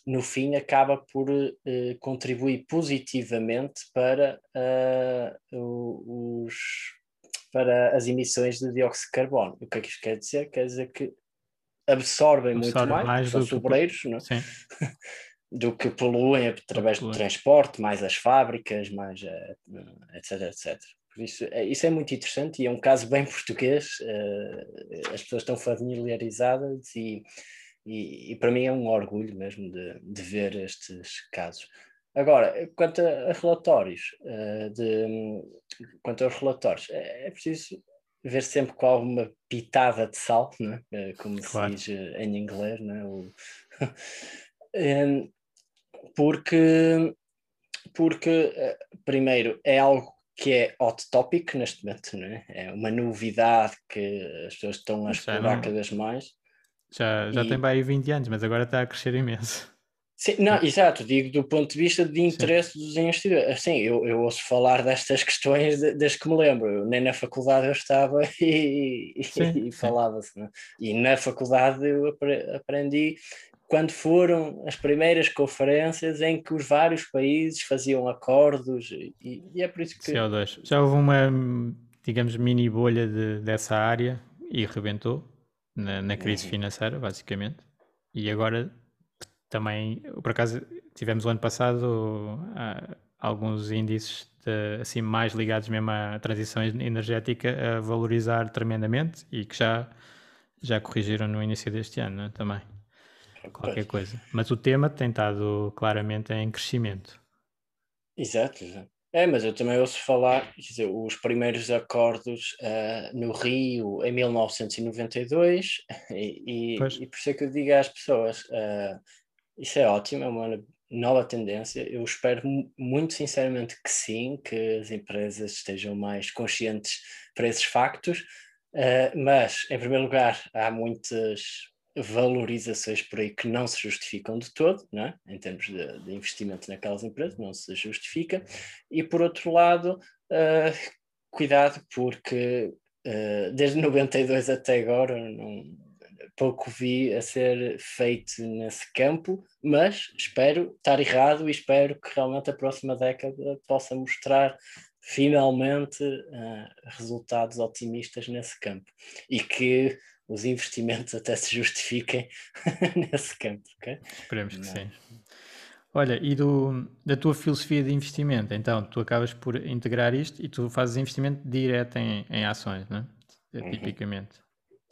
B: no fim acaba por uh, contribuir positivamente para, uh, os, para as emissões de dióxido de carbono. O que é que isto quer dizer? Quer dizer que absorvem Absorve muito mais, mais são sobreiros, que... não? É? do que poluem através do transporte, mais as fábricas, mais uh, etc, etc. Por isso, isso é muito interessante e é um caso bem português, as pessoas estão familiarizadas e e, e, para mim é um orgulho mesmo de, de ver estes casos. Agora, quanto a, relatórios, uh, de, quanto aos relatórios, é, é, preciso ver sempre com alguma pitada de sal, né? como claro. se diz em inglês, né? O, porque, porque, primeiro, é algo que é hot topic neste momento, né? é uma novidade que as pessoas estão a explorar cada vez mais.
A: Já, já e... tem bem 20 anos, mas agora está a crescer imenso.
B: Sim, não, exato, digo do ponto de vista de interesse Sim. dos investidores. Assim, eu, eu ouço falar destas questões desde que me lembro. Eu, nem na faculdade eu estava e, e, e falava-se. Né? E na faculdade eu aprendi quando foram as primeiras conferências em que os vários países faziam acordos e, e é por isso que...
A: CO2. Já houve uma, digamos, mini bolha de, dessa área e rebentou na, na crise uhum. financeira, basicamente. E agora também, por acaso, tivemos o ano passado uh, alguns índices de, assim mais ligados mesmo à transição energética a valorizar tremendamente e que já, já corrigiram no início deste ano né, também. Qualquer coisa. Mas o tema tem estado claramente em crescimento.
B: Exato, exato. É, mas eu também ouço falar, quer dizer, os primeiros acordos uh, no Rio em 1992, e, e, e, por isso é que eu digo às pessoas: uh, isso é ótimo, é uma nova tendência. Eu espero muito sinceramente que sim, que as empresas estejam mais conscientes para esses factos, uh, mas, em primeiro lugar, há muitas valorizações por aí que não se justificam de todo, não é? em termos de, de, investimento naquelas empresas, não se justifica. E por outro lado, uh, cuidado, porque uh, desde 92 até agora não, pouco vi a ser feito nesse campo, mas espero estar errado e espero que realmente a próxima década possa mostrar finalmente uh, resultados otimistas nesse campo e que os investimentos até se justifiquem nesse campo. Okay?
A: Esperemos que Não. sim. Olha, e do, da tua filosofia de investimento, então, tu acabas por integrar isto e tu fazes investimento direto em, em ações, não é? Uhum. Tipicamente.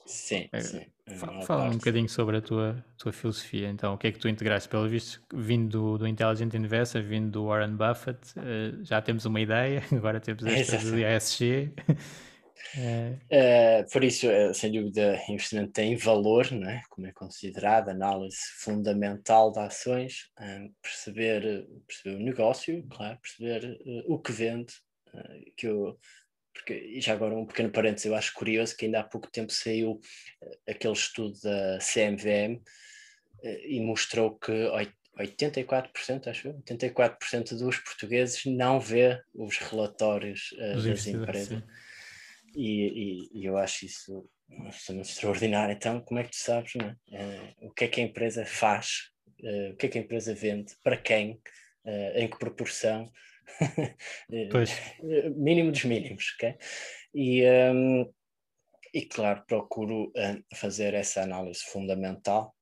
B: Sim, é, sim.
A: Fala, fala um bocadinho sobre a tua, tua filosofia, então, o que é que tu integraste? Pelo visto, vindo do, do Intelligent Investor, vindo do Warren Buffett, uh, já temos uma ideia, agora temos esta do ESG.
B: É. Uh, por isso, uh, sem dúvida, investimento tem valor, é? como é considerado, análise fundamental de ações, uh, perceber, perceber o negócio, claro, perceber o que vende, que eu, porque, já agora um pequeno parênteses, eu acho curioso que ainda há pouco tempo saiu aquele estudo da CMVM e mostrou que 84%, acho eu, 84% dos portugueses não vê os relatórios das empresas. Sim e, e, e eu acho isso absolutamente extraordinário. Então, como é que tu sabes é? uh, o que é que a empresa faz, uh, o que é que a empresa vende, para quem, uh, em que proporção? mínimo dos mínimos, ok? E, um, e claro, procuro fazer essa análise fundamental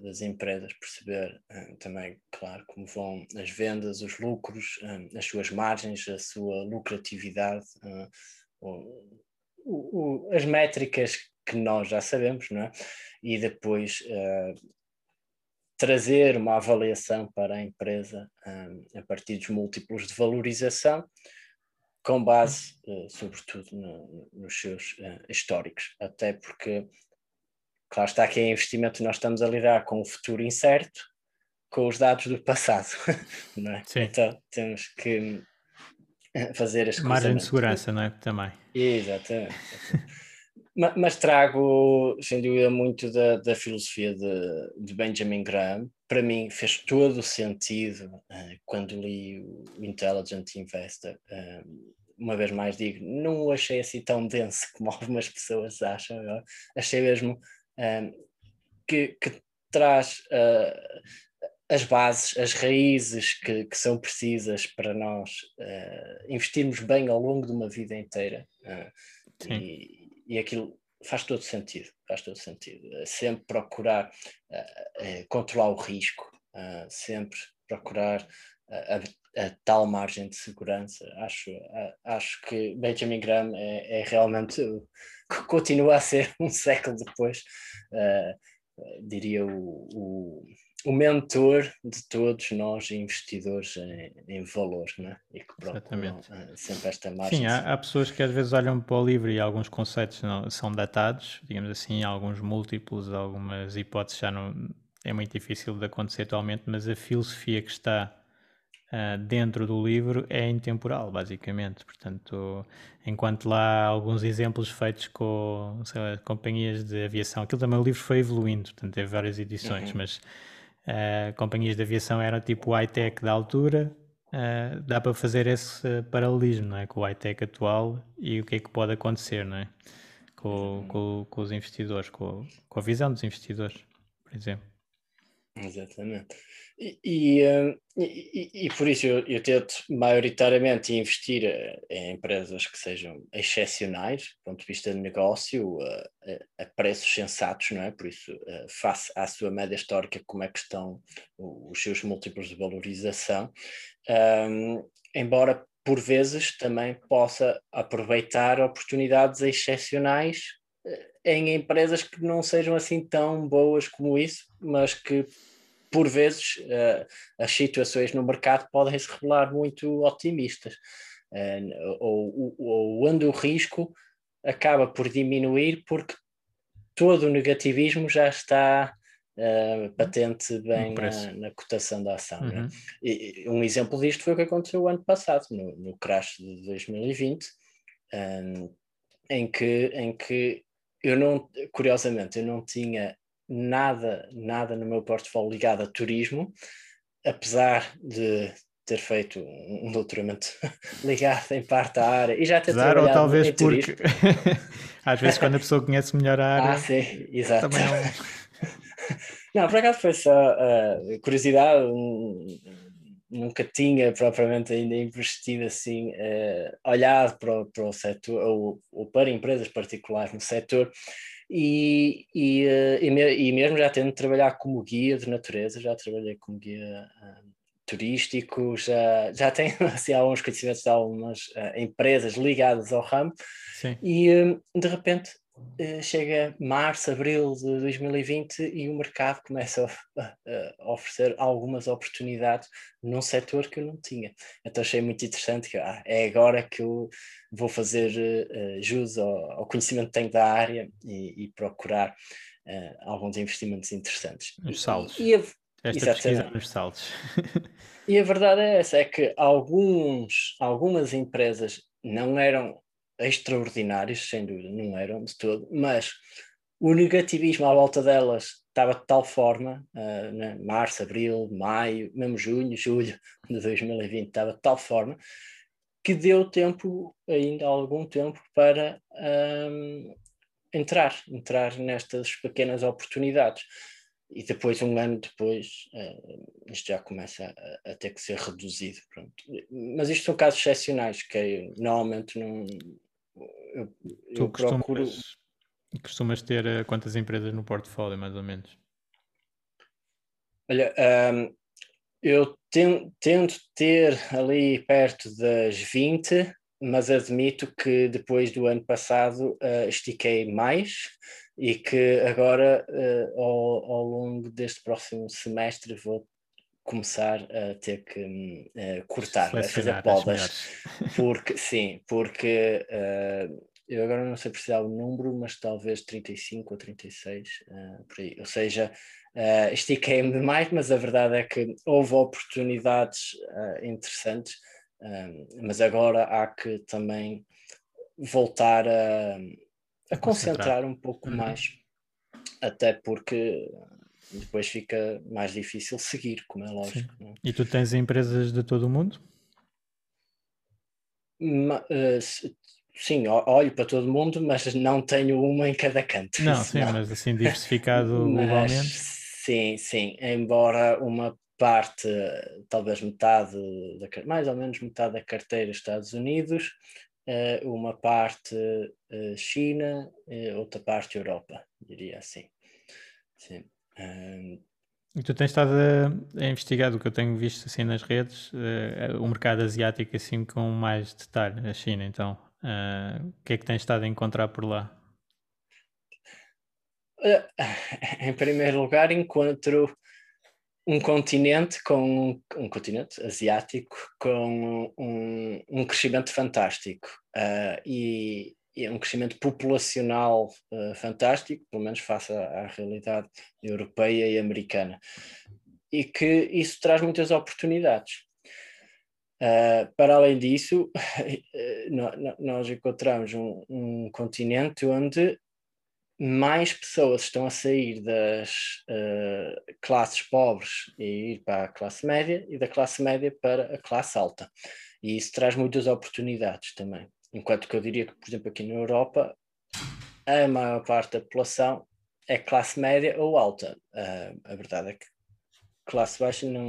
B: das empresas, perceber também, claro, como vão as vendas, os lucros, as suas margens, a sua lucratividade, o, o, as métricas que nós já sabemos, não é? E depois trazer uma avaliação para a empresa a partir dos múltiplos de valorização com base, uh, sobretudo, no, nos seus uh, históricos, até porque, claro está que é investimento, nós estamos a lidar com o futuro incerto, com os dados do passado, não é? Então temos que eh, fazer as
A: coisas. Margem de segurança, não é? Também.
B: Exatamente. mas, mas, trago, sem dúvida, muito da, da filosofia de, de Benjamin Graham. Para mim, fez todo o sentido uh, quando li o Intelligent Investor. Uh, uma vez mais digo, não o achei assim tão denso como algumas pessoas acham. Achei mesmo uh, que, que, traz as bases, as raízes que, que são precisas para nós investirmos bem ao longo de uma vida inteira. e, e aquilo faz todo sentido, faz todo sentido. É sempre procurar uh, uh, controlar o risco, uh, sempre procurar a, a, tal margem de segurança. Acho, acho que Benjamin Graham é, é realmente, continua a ser um século depois, diria o, o o mentor de todos nós investidores em, em valores, né? E que procuram uh, sempre esta margem.
A: Sim, há, há, pessoas que às vezes olham para o livro e alguns conceitos não, são datados, digamos assim, alguns múltiplos, algumas hipóteses já não é muito difícil de acontecer atualmente, mas a filosofia que está uh, dentro do livro é intemporal, basicamente. Portanto, enquanto lá há alguns exemplos feitos com lá, companhias de aviação, aquilo também o livro foi evoluindo, portanto teve várias edições, uhum. mas uh, companhias de aviação eram tipo o high-tech da altura, uh, dá para fazer esse paralelismo não é? com o high-tech atual e o que é que pode acontecer não é? com, com, com os investidores, com, com a visão dos investidores, por exemplo.
B: Exatamente. E, e, e, e, por isso eu, eu, tento maioritariamente investir eh, em empresas que sejam excepcionais, do ponto de vista de negócio, a, a preços sensatos, não é? Por isso, eh, face à sua média histórica, como é que estão os seus múltiplos de valorização, um, embora por vezes também possa aproveitar oportunidades excepcionais eh, em empresas que não sejam assim tão boas como isso, mas que por vezes uh, as situações no mercado podem se revelar muito otimistas, uh, ou, ou onde o risco acaba por diminuir porque todo o negativismo já está uh, patente bem na, na, cotação da ação. Né? Uhum. Né? E, um exemplo disto foi o que aconteceu o ano passado, no, no crash de 2020, um, em, que, em que eu não, curiosamente, eu não tinha nada, nada no meu portfólio ligado a turismo, apesar de ter feito um doutoramento ligado em parte à área e já ter apesar, trabalhado ou talvez em porque
A: às vezes quando a pessoa conhece melhor a área
B: ah sim, exato. também não... Não, por acaso foi só uh, curiosidade um, nunca tinha propriamente ainda investido assim, uh, olhado para, para o setor ou, ou para empresas particulares no setor e, e, uh, e, me, mesmo já tendo de trabalhar como guia de natureza, já trabalhei como guia uh, turístico, já, já tenho assim, alguns conhecimentos de algumas uh, empresas ligadas ao ramo Sim. e de repente chega março, abril de 2020 e o mercado começa a, oferecer algumas oportunidades num setor que eu não tinha. Então achei muito interessante que ah, é agora que eu vou fazer uh, jus ao, ao, conhecimento que tenho da área e, e procurar uh, alguns investimentos interessantes.
A: Os saltos.
B: E, e a,
A: Esta pesquisa nos saltos.
B: e a verdade é essa, é que alguns, algumas empresas não eram extraordinários, sem dúvida, não eram de todo, mas o negativismo à volta delas estava de tal forma, uh, né, março, abril, maio, mesmo junho, julho de 2020, estava de tal forma que deu tempo, ainda algum tempo, para um, entrar, entrar nestas pequenas oportunidades. E depois, um ano depois, uh, isto já começa a, a, ter que ser reduzido. Pronto. Mas isto são casos excepcionais, que normalmente não. Eu, eu procuro.
A: Costumas ter uh, quantas empresas no portfólio, mais ou menos?
B: Olha, um, eu tento ter ali perto das 20, mas admito que depois do ano passado uh, estiquei mais e que agora, uh, ao, ao, longo deste próximo semestre, vou começar a ter que uh, cortar, a fazer podas. Porque, sim, porque eu agora não sei precisar o número, mas talvez 35 ou 36, por aí. Ou seja, Uh, estiquei-me demais, mas a verdade é que houve oportunidades uh, interessantes, uh, mas agora há que também voltar a, a concentrar um pouco uhum. mais, até porque depois fica mais difícil seguir, como é lógico.
A: É? E tu tens empresas de todo o mundo?
B: Ma, sim, olho para todo o mundo, mas não tenho uma em cada canto.
A: Não, sim, não. mas assim diversificado mas, globalmente.
B: Sim, sim, embora uma parte, talvez metade, da, mais ou menos metade da carteira Estados Unidos, eh, uma parte eh, China, outra parte Europa, diria assim. Sim.
A: E tu tens estado a, a, investigar, o que eu tenho visto assim nas redes, uh, o mercado asiático assim com mais detalhe, a China, então. Uh, o que é que tens estado a encontrar por lá?
B: em primeiro lugar, encontro um continente com um continente asiático com um, um crescimento fantástico uh, e, e, um crescimento populacional uh, fantástico, pelo menos face à, à, realidade europeia e americana, e que isso traz muitas oportunidades. Uh, para além disso, nós encontramos um, um continente onde mais pessoas estão a sair das uh, classes pobres e ir para a classe média e da classe média para a classe alta. E isso traz muitas oportunidades também. Enquanto que eu diria que, por exemplo, aqui na Europa, a maior parte da população é classe média ou alta. Uh, a verdade é que classe baixa não,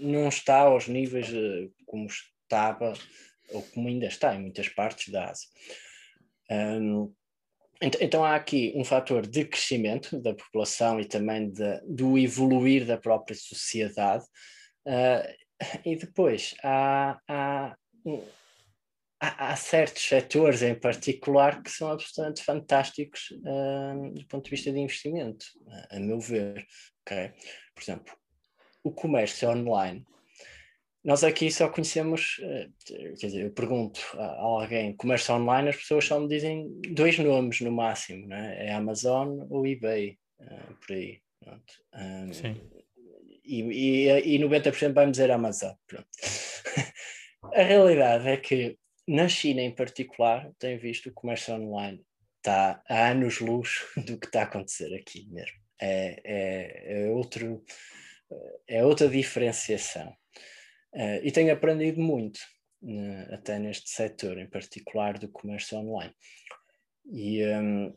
B: não está aos níveis uh, como estava ou como ainda está em muitas partes da Ásia. Um, então, há aqui um fator de crescimento da população e também de, do evoluir da própria sociedade. Uh, e depois há, há, há, há, certos setores em particular que são absolutamente fantásticos uh, do ponto de vista de investimento, a meu ver. Okay? Por exemplo, o comércio online nós aqui só conhecemos, eh, quer dizer, eu pergunto a alguém comércio online, as pessoas só me dizem dois nomes no máximo, né? é Amazon ou eBay, uh, por aí. Um, Sim. E, e, e 90% vai-me dizer Amazon. Pronto. a realidade é que na China em particular, tenho visto o comércio online está a anos luz do que está a acontecer aqui mesmo. É, é, é, outro, é outra diferenciação. Uh, e tenho aprendido muito, uh, até neste setor em particular do comércio online. E um,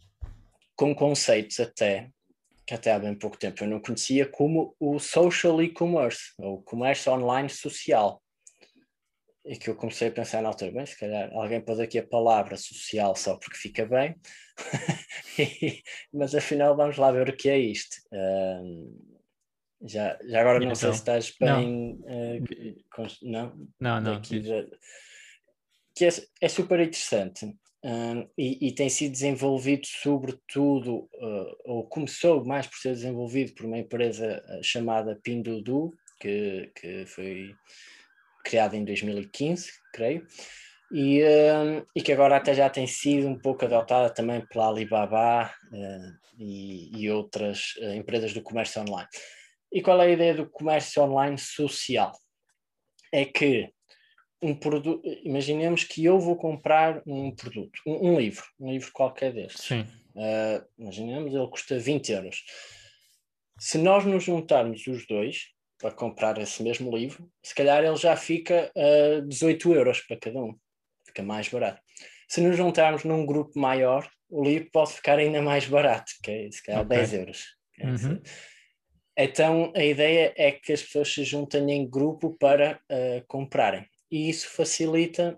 B: com conceitos até que até há bem pouco tempo eu não conhecia, como o social e-commerce, ou comércio online social. E que eu comecei a pensar na altura, bem, se calhar alguém pôs aqui a palavra social só porque fica bem, mas afinal vamos lá ver o que é isto. Um, já, já agora não então, sei se estás bem. Não, uh, com, não?
A: Não, não.
B: Que é, é, super interessante e, e, tem sido desenvolvido, sobretudo, uh, ou começou mais por ser desenvolvido por uma empresa eh, chamada Pinduoduo, que, que foi criada em 2015, creio. E, uh, e, que agora até já tem sido um pouco adotada também pela Alibaba uh, e, e, outras uh, empresas do comércio online. E qual é a ideia do comércio online social? É que um produto, imaginemos que eu vou comprar um produto, um, um livro, um livro qualquer destes.
A: Sim.
B: Uh, imaginemos, ele custa 20 euros. Se nós nos juntarmos os dois para comprar esse mesmo livro, se calhar ele já fica a uh, 18 euros para cada um. Fica mais barato. Se nos juntarmos num grupo maior, o livro pode ficar ainda mais barato, que é se calhar okay. 10 euros. Uhum. Então a ideia é que as pessoas se juntem em grupo para uh, comprarem. E isso facilita.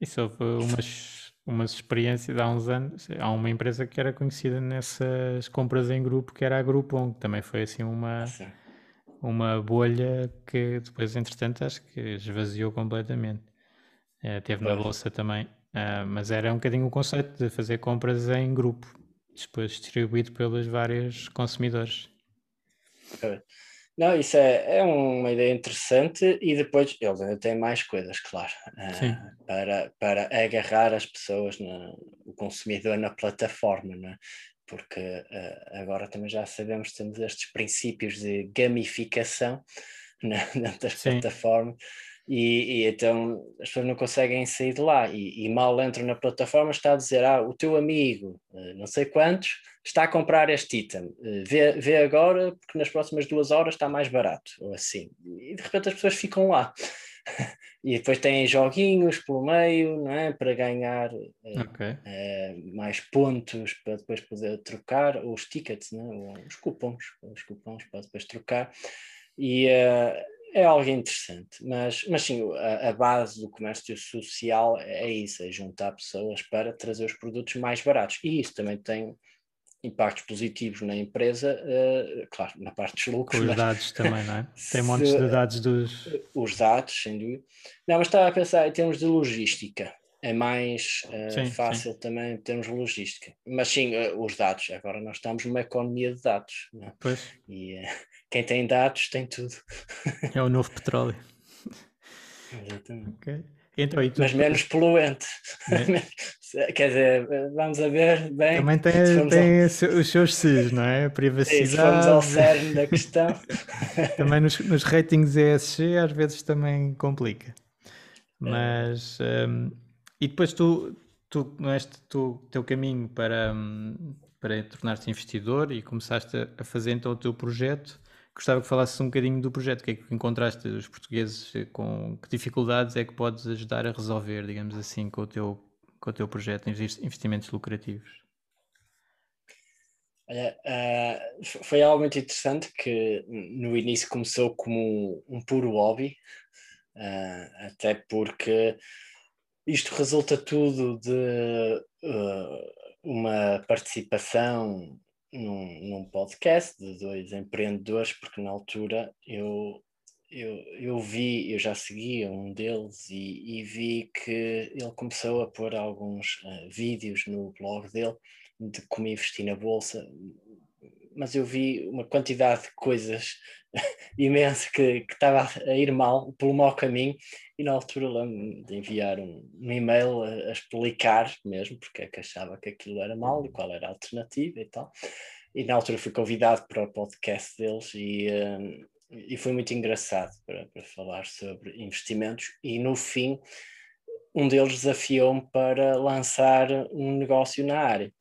A: Isso houve umas, umas experiências há uns anos. Há uma empresa que era conhecida nessas compras em grupo, que era a Groupon, que também foi assim uma, ah, uma bolha que depois, entretanto, acho que esvaziou completamente. É, teve na bolsa também, uh, mas era um bocadinho o conceito de fazer compras em grupo, depois distribuído pelos vários consumidores.
B: Não, isso é, é uma ideia interessante e depois eles ainda têm mais coisas, claro, uh, para, para agarrar as pessoas, na, o consumidor na plataforma, não é? Porque uh, agora também já sabemos que temos estes princípios de gamificação dentro das Sim. plataformas e, e, então as pessoas não conseguem sair de lá e, e, mal entram na plataforma está a dizer, ah, o teu amigo, uh, não sei quantos, está a comprar este item, uh, vê, vê agora porque nas próximas duas horas está mais barato, ou assim, e de repente as pessoas ficam lá. e depois têm joguinhos pelo meio, não é? Para ganhar uh, okay. mais pontos para depois poder trocar, os tickets, não é? os cupons, os cupons para depois trocar. E é algo interessante, mas, mas sim, a, a, base do comércio social é isso, é juntar pessoas para trazer os produtos mais baratos. E isso também tem impactos positivos na empresa, uh, claro, na parte dos lucros.
A: Com os dados também, não é? Tem montes de dados dos.
B: Os dados, sem dúvida. Não, mas estava a pensar em termos de logística. É mais uh, sim, fácil sim. também em termos de logística. Mas sim, uh, os dados. Agora nós estamos numa economia de dados. Não é?
A: Pois.
B: E quem tem dados tem tudo.
A: É o novo petróleo.
B: Exatamente.
A: Okay. Então, tu...
B: Mas menos poluente. É. Quer dizer, vamos a ver bem.
A: Também tem, tem ao... os seus SIS, não é? Privacidade. Se
B: vamos ao cerne da questão.
A: também nos, nos ratings ESG às vezes também complica. Mas. É. Um, e depois tu, tu, neste tu, teu caminho para, hum, para tornar-te investidor e começaste a fazer então o teu projeto Gostava que falasses um bocadinho do projeto, o que é que encontraste os portugueses, com que dificuldades é que podes ajudar a resolver, digamos assim, com o teu, com o teu projeto investimentos lucrativos?
B: Olha, uh, foi algo muito interessante que no início começou como um, um puro hobby, uh, até porque isto resulta tudo de uh, uma participação num, num podcast de dois empreendedores, porque na altura eu, eu, eu vi, eu já seguia um deles e, e vi que ele começou a pôr alguns uh, vídeos no blog dele de como investir na bolsa, mas eu vi uma quantidade de coisas imensa que, estava a ir mal, pelo mau caminho, e na altura lembro de enviar um, um e-mail a, a, explicar mesmo porque é que achava que aquilo era mal e qual era a alternativa e tal. E na altura fui convidado para o podcast deles e, um, e foi muito engraçado para, para falar sobre investimentos. E no fim, um deles desafiou-me para lançar um negócio na área.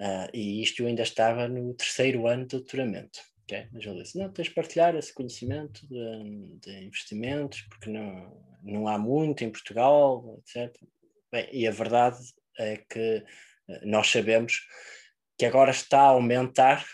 B: Uh, e isto eu ainda estava no terceiro ano de doutoramento. Okay? Mas ele disse: não, tens de partilhar esse conhecimento de, de, investimentos, porque não, não há muito em Portugal, etc. Bem, e a verdade é que uh, nós sabemos que agora está a aumentar,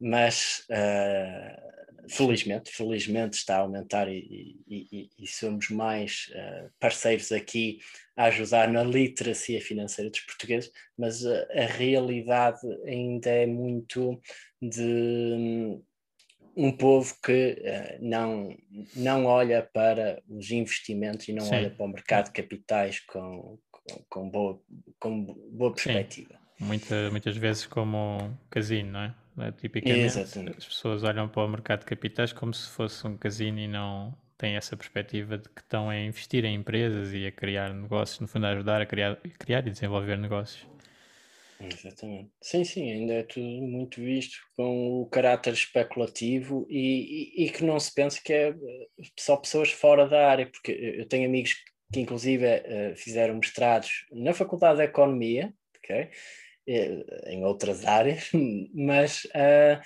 B: mas uh, felizmente, felizmente está a aumentar e, e, e somos mais uh, parceiros aqui a ajudar na literacia financeira dos portugueses, mas uh, a realidade ainda é muito de um, um povo que não, não olha para os investimentos e não Sim. olha para o mercado de capitais com, com, com boa, com boa perspectiva.
A: Muita, muitas vezes como um casino, não é? É tipicamente Exatamente. as pessoas olham para o mercado de capitais como se fosse um casino e não têm essa perspectiva de que estão a investir em empresas e a criar negócios, no fundo a ajudar a criar, a criar e desenvolver negócios.
B: Exatamente. Sim, sim, ainda é tudo muito visto com o caráter especulativo e, e, e, que não se pensa que é só pessoas fora da área, porque eu tenho amigos que inclusive eh, fizeram mestrados na Faculdade de Economia, ok? Eh, em outras áreas, mas uh,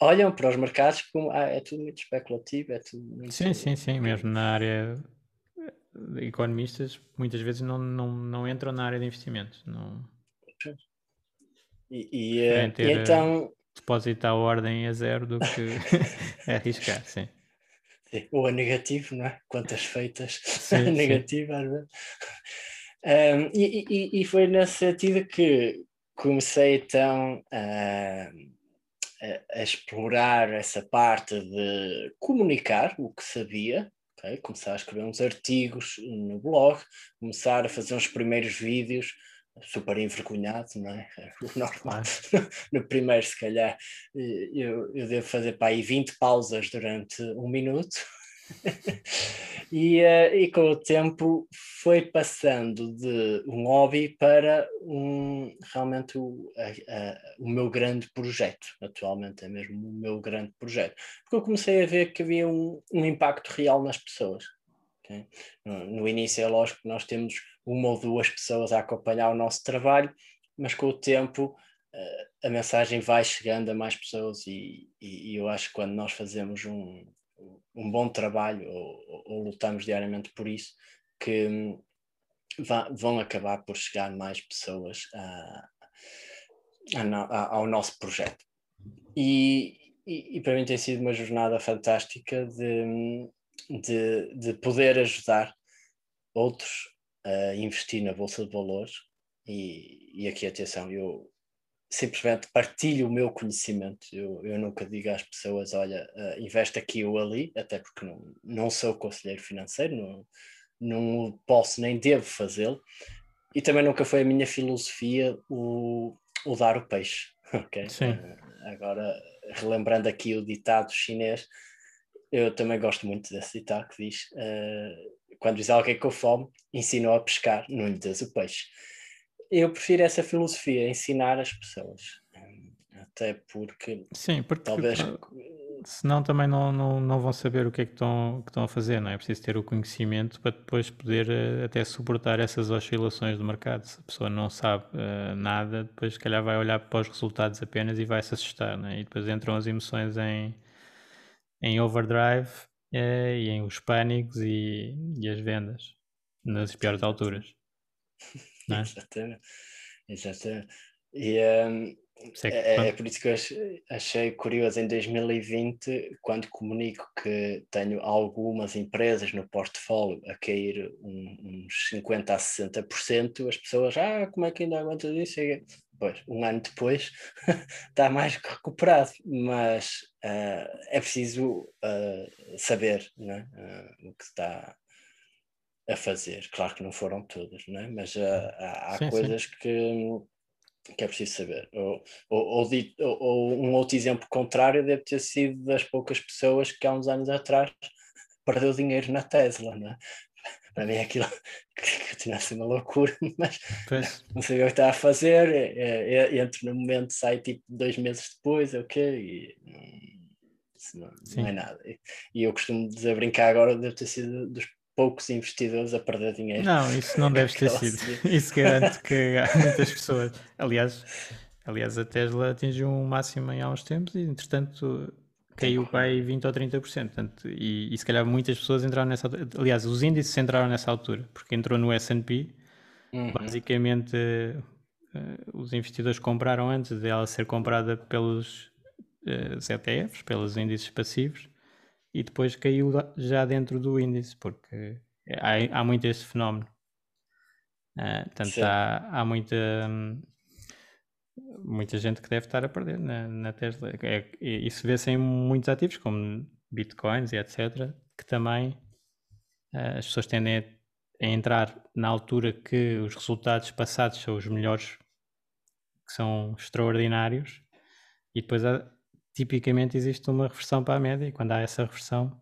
B: olham para os mercados como ah, é tudo muito especulativo, é tudo muito...
A: Sim, sim, sim, mesmo na área de economistas muitas vezes não, não, não entram na área de investimentos. Não...
B: E, e, uh, ter, e então...
A: Depositar a ordem a zero do que arriscar, sim.
B: Ou a negativo, não é? Quantas feitas negativas, às vezes. Um, e, e, e, foi nesse sentido que comecei então a, a, a, explorar essa parte de comunicar o que sabia, okay? começar a escrever uns artigos no blog, começar a fazer uns primeiros vídeos super envergonhado, não é? Normal. no primeiro, se calhar, eu, eu devo fazer para aí 20 pausas durante um minuto. e, uh, e com o tempo foi passando de um hobby para um, realmente o, a, a, o meu grande projeto. Atualmente é mesmo o meu grande projeto. Porque eu comecei a ver que havia um, um impacto real nas pessoas. Okay? No, no início é lógico que nós temos uma ou duas pessoas a acompanhar o nosso trabalho, mas com o tempo uh, a mensagem vai chegando a mais pessoas e, e, e, eu acho que quando nós fazemos um, um bom trabalho ou, ou, lutamos diariamente por isso, que um, vão acabar por chegar mais pessoas a, a, ao nosso projeto. E, e, e, para mim tem sido uma jornada fantástica de, de, de poder ajudar outros a investir na Bolsa de Valores e, e aqui atenção, eu simplesmente partilho o meu conhecimento, eu, eu nunca digo às pessoas, olha, uh, investe aqui ou ali, até porque não, não sou conselheiro financeiro, não, não posso nem devo fazê-lo, e também nunca foi a minha filosofia o, o dar o peixe, ok?
A: Sim. Uh,
B: agora, relembrando aqui o ditado chinês, eu também gosto muito desse ditado que diz uh, quando diz alguém com fome, ensinou a pescar, não lhe des o peixe. Eu prefiro essa filosofia, ensinar as pessoas. Até porque.
A: Sim, porque talvez. Senão também não, não, não vão saber o que é que estão, que estão a fazer, não é? É preciso ter o conhecimento para depois poder uh, até suportar essas oscilações do mercado. Se a pessoa não sabe uh, nada, depois se calhar vai olhar para os resultados apenas e vai se assustar, não é? E depois entram as emoções em, em overdrive é, e em os pânicos e, e as vendas nas piores alturas.
B: É? Exatamente. Exatamente. E, um, é, é, é, por isso que eu achei curioso em 2020, quando comunico que tenho algumas empresas no portfólio a cair um, uns 50% a 60%, as pessoas, ah, como é que ainda aguenta isso? Pois, um ano depois está mais recuperado, mas uh, é preciso uh, saber né, uh, o que está a fazer. Claro que não foram todas, né? mas há, há sim, coisas sim. Que, que é preciso saber. Ou, ou, ou, ou, um outro exemplo contrário deve ter sido das poucas pessoas que há uns anos atrás perdeu dinheiro na Tesla, né? para mim aquilo continua a ser uma loucura, mas pois. não sei o que está a fazer, é, é, é, entro no momento, sai tipo dois meses depois, ok, e não, não, é nada. E, e, eu costumo dizer, brincar agora, deve ter sido dos poucos investidores a perder dinheiro.
A: Não, isso não deve ter sido. Isso garante que há muitas pessoas. Aliás, aliás, a Tesla atingiu um máximo há uns tempos e, entretanto, caiu para aí 20 ou 30%. Portanto, e, e se calhar muitas pessoas entraram nessa altura. Aliás, os índices entraram nessa altura, porque entrou no SP. Uhum. Basicamente, uh, os investidores compraram antes dela ser comprada pelos uh, eh, ETFs, pelos índices passivos, e depois caiu já dentro do índice, porque há, há muito esse fenómeno. Uh, portanto, há, há muita. Um, muita gente que deve estar a perder na, na Tesla. É, isso vê-se em muitos ativos, como bitcoins e etc., que também uh, as pessoas tendem a, a, entrar na altura que os resultados passados são os melhores, que são extraordinários, e depois há, tipicamente existe uma reversão para a média, e quando há essa reversão,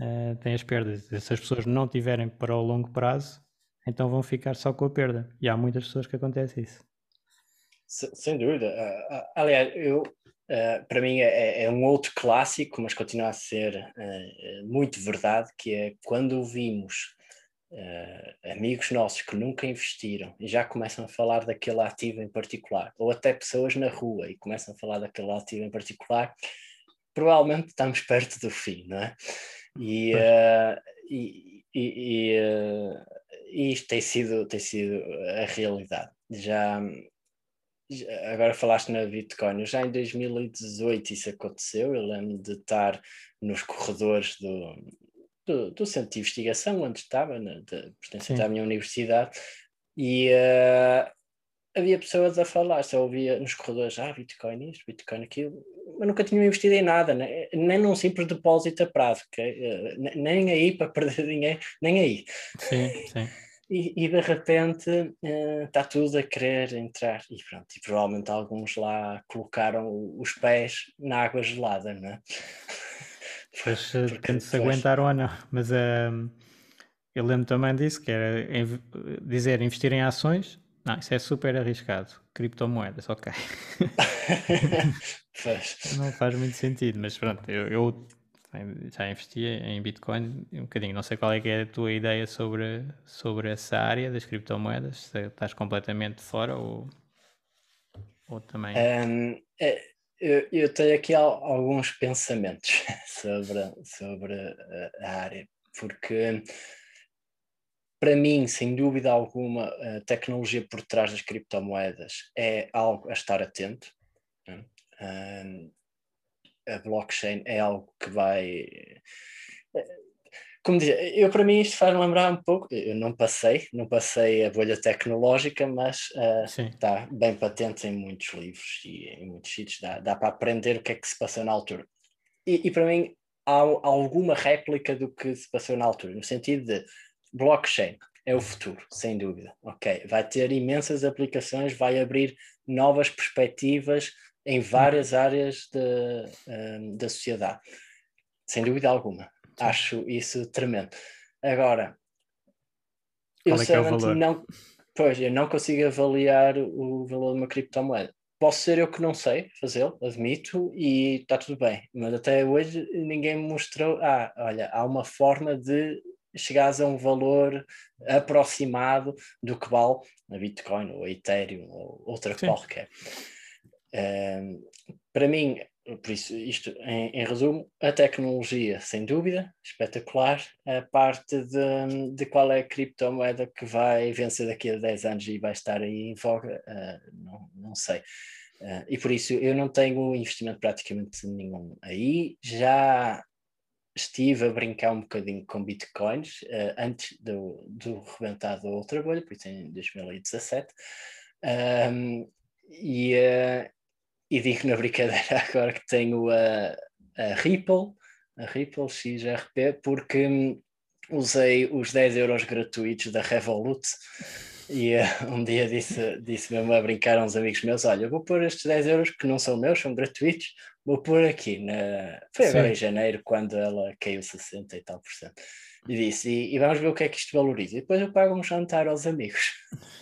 A: uh, tem as perdas. Se as pessoas não tiverem para o longo prazo, então vão ficar só com a perda. E há muitas pessoas que acontece isso.
B: Sem dúvida. Uh, aliás, eu, uh, para mim é, é, um outro clássico, mas continua a ser uh, muito verdade, que é quando vimos amigos nossos que nunca investiram e já começam a falar daquele ativo em particular, ou até pessoas na rua e começam a falar daquele ativo em particular, provavelmente estamos perto do fim, não é? E, e, e, e isto tem sido, tem sido a realidade. Já agora falaste na Bitcoin, já em 2018 isso aconteceu, eu lembro de estar nos corredores do, do, do centro de investigação onde estava, na, de, pertencente à minha universidade, E uh, havia pessoas a falar, só ouvia nos corredores, ah, Bitcoin isto, Bitcoin aquilo, mas nunca tinham investido em nada, né? nem num simples depósito a prazo, okay? nem aí para perder dinheiro, nem aí.
A: Sim, sim.
B: E, e de repente uh, está tudo a querer entrar, e pronto, e provavelmente alguns lá colocaram os pés na água gelada, não é?
A: Pois depende se aguentaram ou não, mas uh, eu lembro também disso, que era dizer investir em ações, não, isso é super arriscado. Criptomoedas, ok. não faz muito sentido, mas pronto, eu, eu, já investi em Bitcoin um bocadinho. Não sei qual é é a tua ideia sobre, sobre essa área das criptomoedas, se estás completamente fora ou, ou também.
B: Um, é, eu, eu, tenho aqui alguns pensamentos sobre, sobre a área, porque para mim, sem dúvida alguma, a tecnologia por trás das criptomoedas é algo a estar atento. Né? a blockchain é algo que vai. Como dizer, eu para mim isto faz lembrar um pouco, eu não passei, não passei a bolha tecnológica, mas uh, está bem patente em muitos livros e em muitos sítios, dá, dá para aprender o que é que se passou na altura. E, e para mim há alguma réplica do que se passou na altura, no sentido de blockchain é o futuro, sem dúvida. Ok, vai ter imensas aplicações, vai abrir novas perspectivas em várias áreas de, um, da sociedade, sem dúvida alguma. Acho isso tremendo. Agora,
A: Qual eu é, é o valor?
B: não, pois, eu não consigo avaliar o valor de uma criptomoeda. Posso ser eu que não sei fazê-lo, admito, e está tudo bem. Mas até hoje ninguém me mostrou. Ah, olha, há uma forma de chegares a um valor aproximado do que vale a Bitcoin ou a Ethereum ou outra Sim. qualquer. Um, para mim, por isso, isto em, em, resumo, a tecnologia, sem dúvida, espetacular. A parte de, de qual é a criptomoeda que vai vencer daqui a 10 anos e vai estar aí em voga, uh, não, não sei. Uh, e por isso eu não tenho investimento praticamente nenhum aí. Já estive a brincar um bocadinho com bitcoins uh, antes do, do rebentar da outra bolha, por isso em 2017. Um, e, uh, e digo na brincadeira agora que tenho a, a Ripple, a Ripple XRP, porque hum, usei os 10 euros gratuitos da Revolut e uh, um dia disse, disse mesmo a brincar a uns amigos meus: Olha, eu vou pôr estes 10 euros que não são meus, são gratuitos, vou pôr aqui. Na... Foi agora Sim. em janeiro, quando ela caiu 60 e tal por cento. E disse: e, e, vamos ver o que é que isto valoriza. E depois eu pago um jantar aos amigos.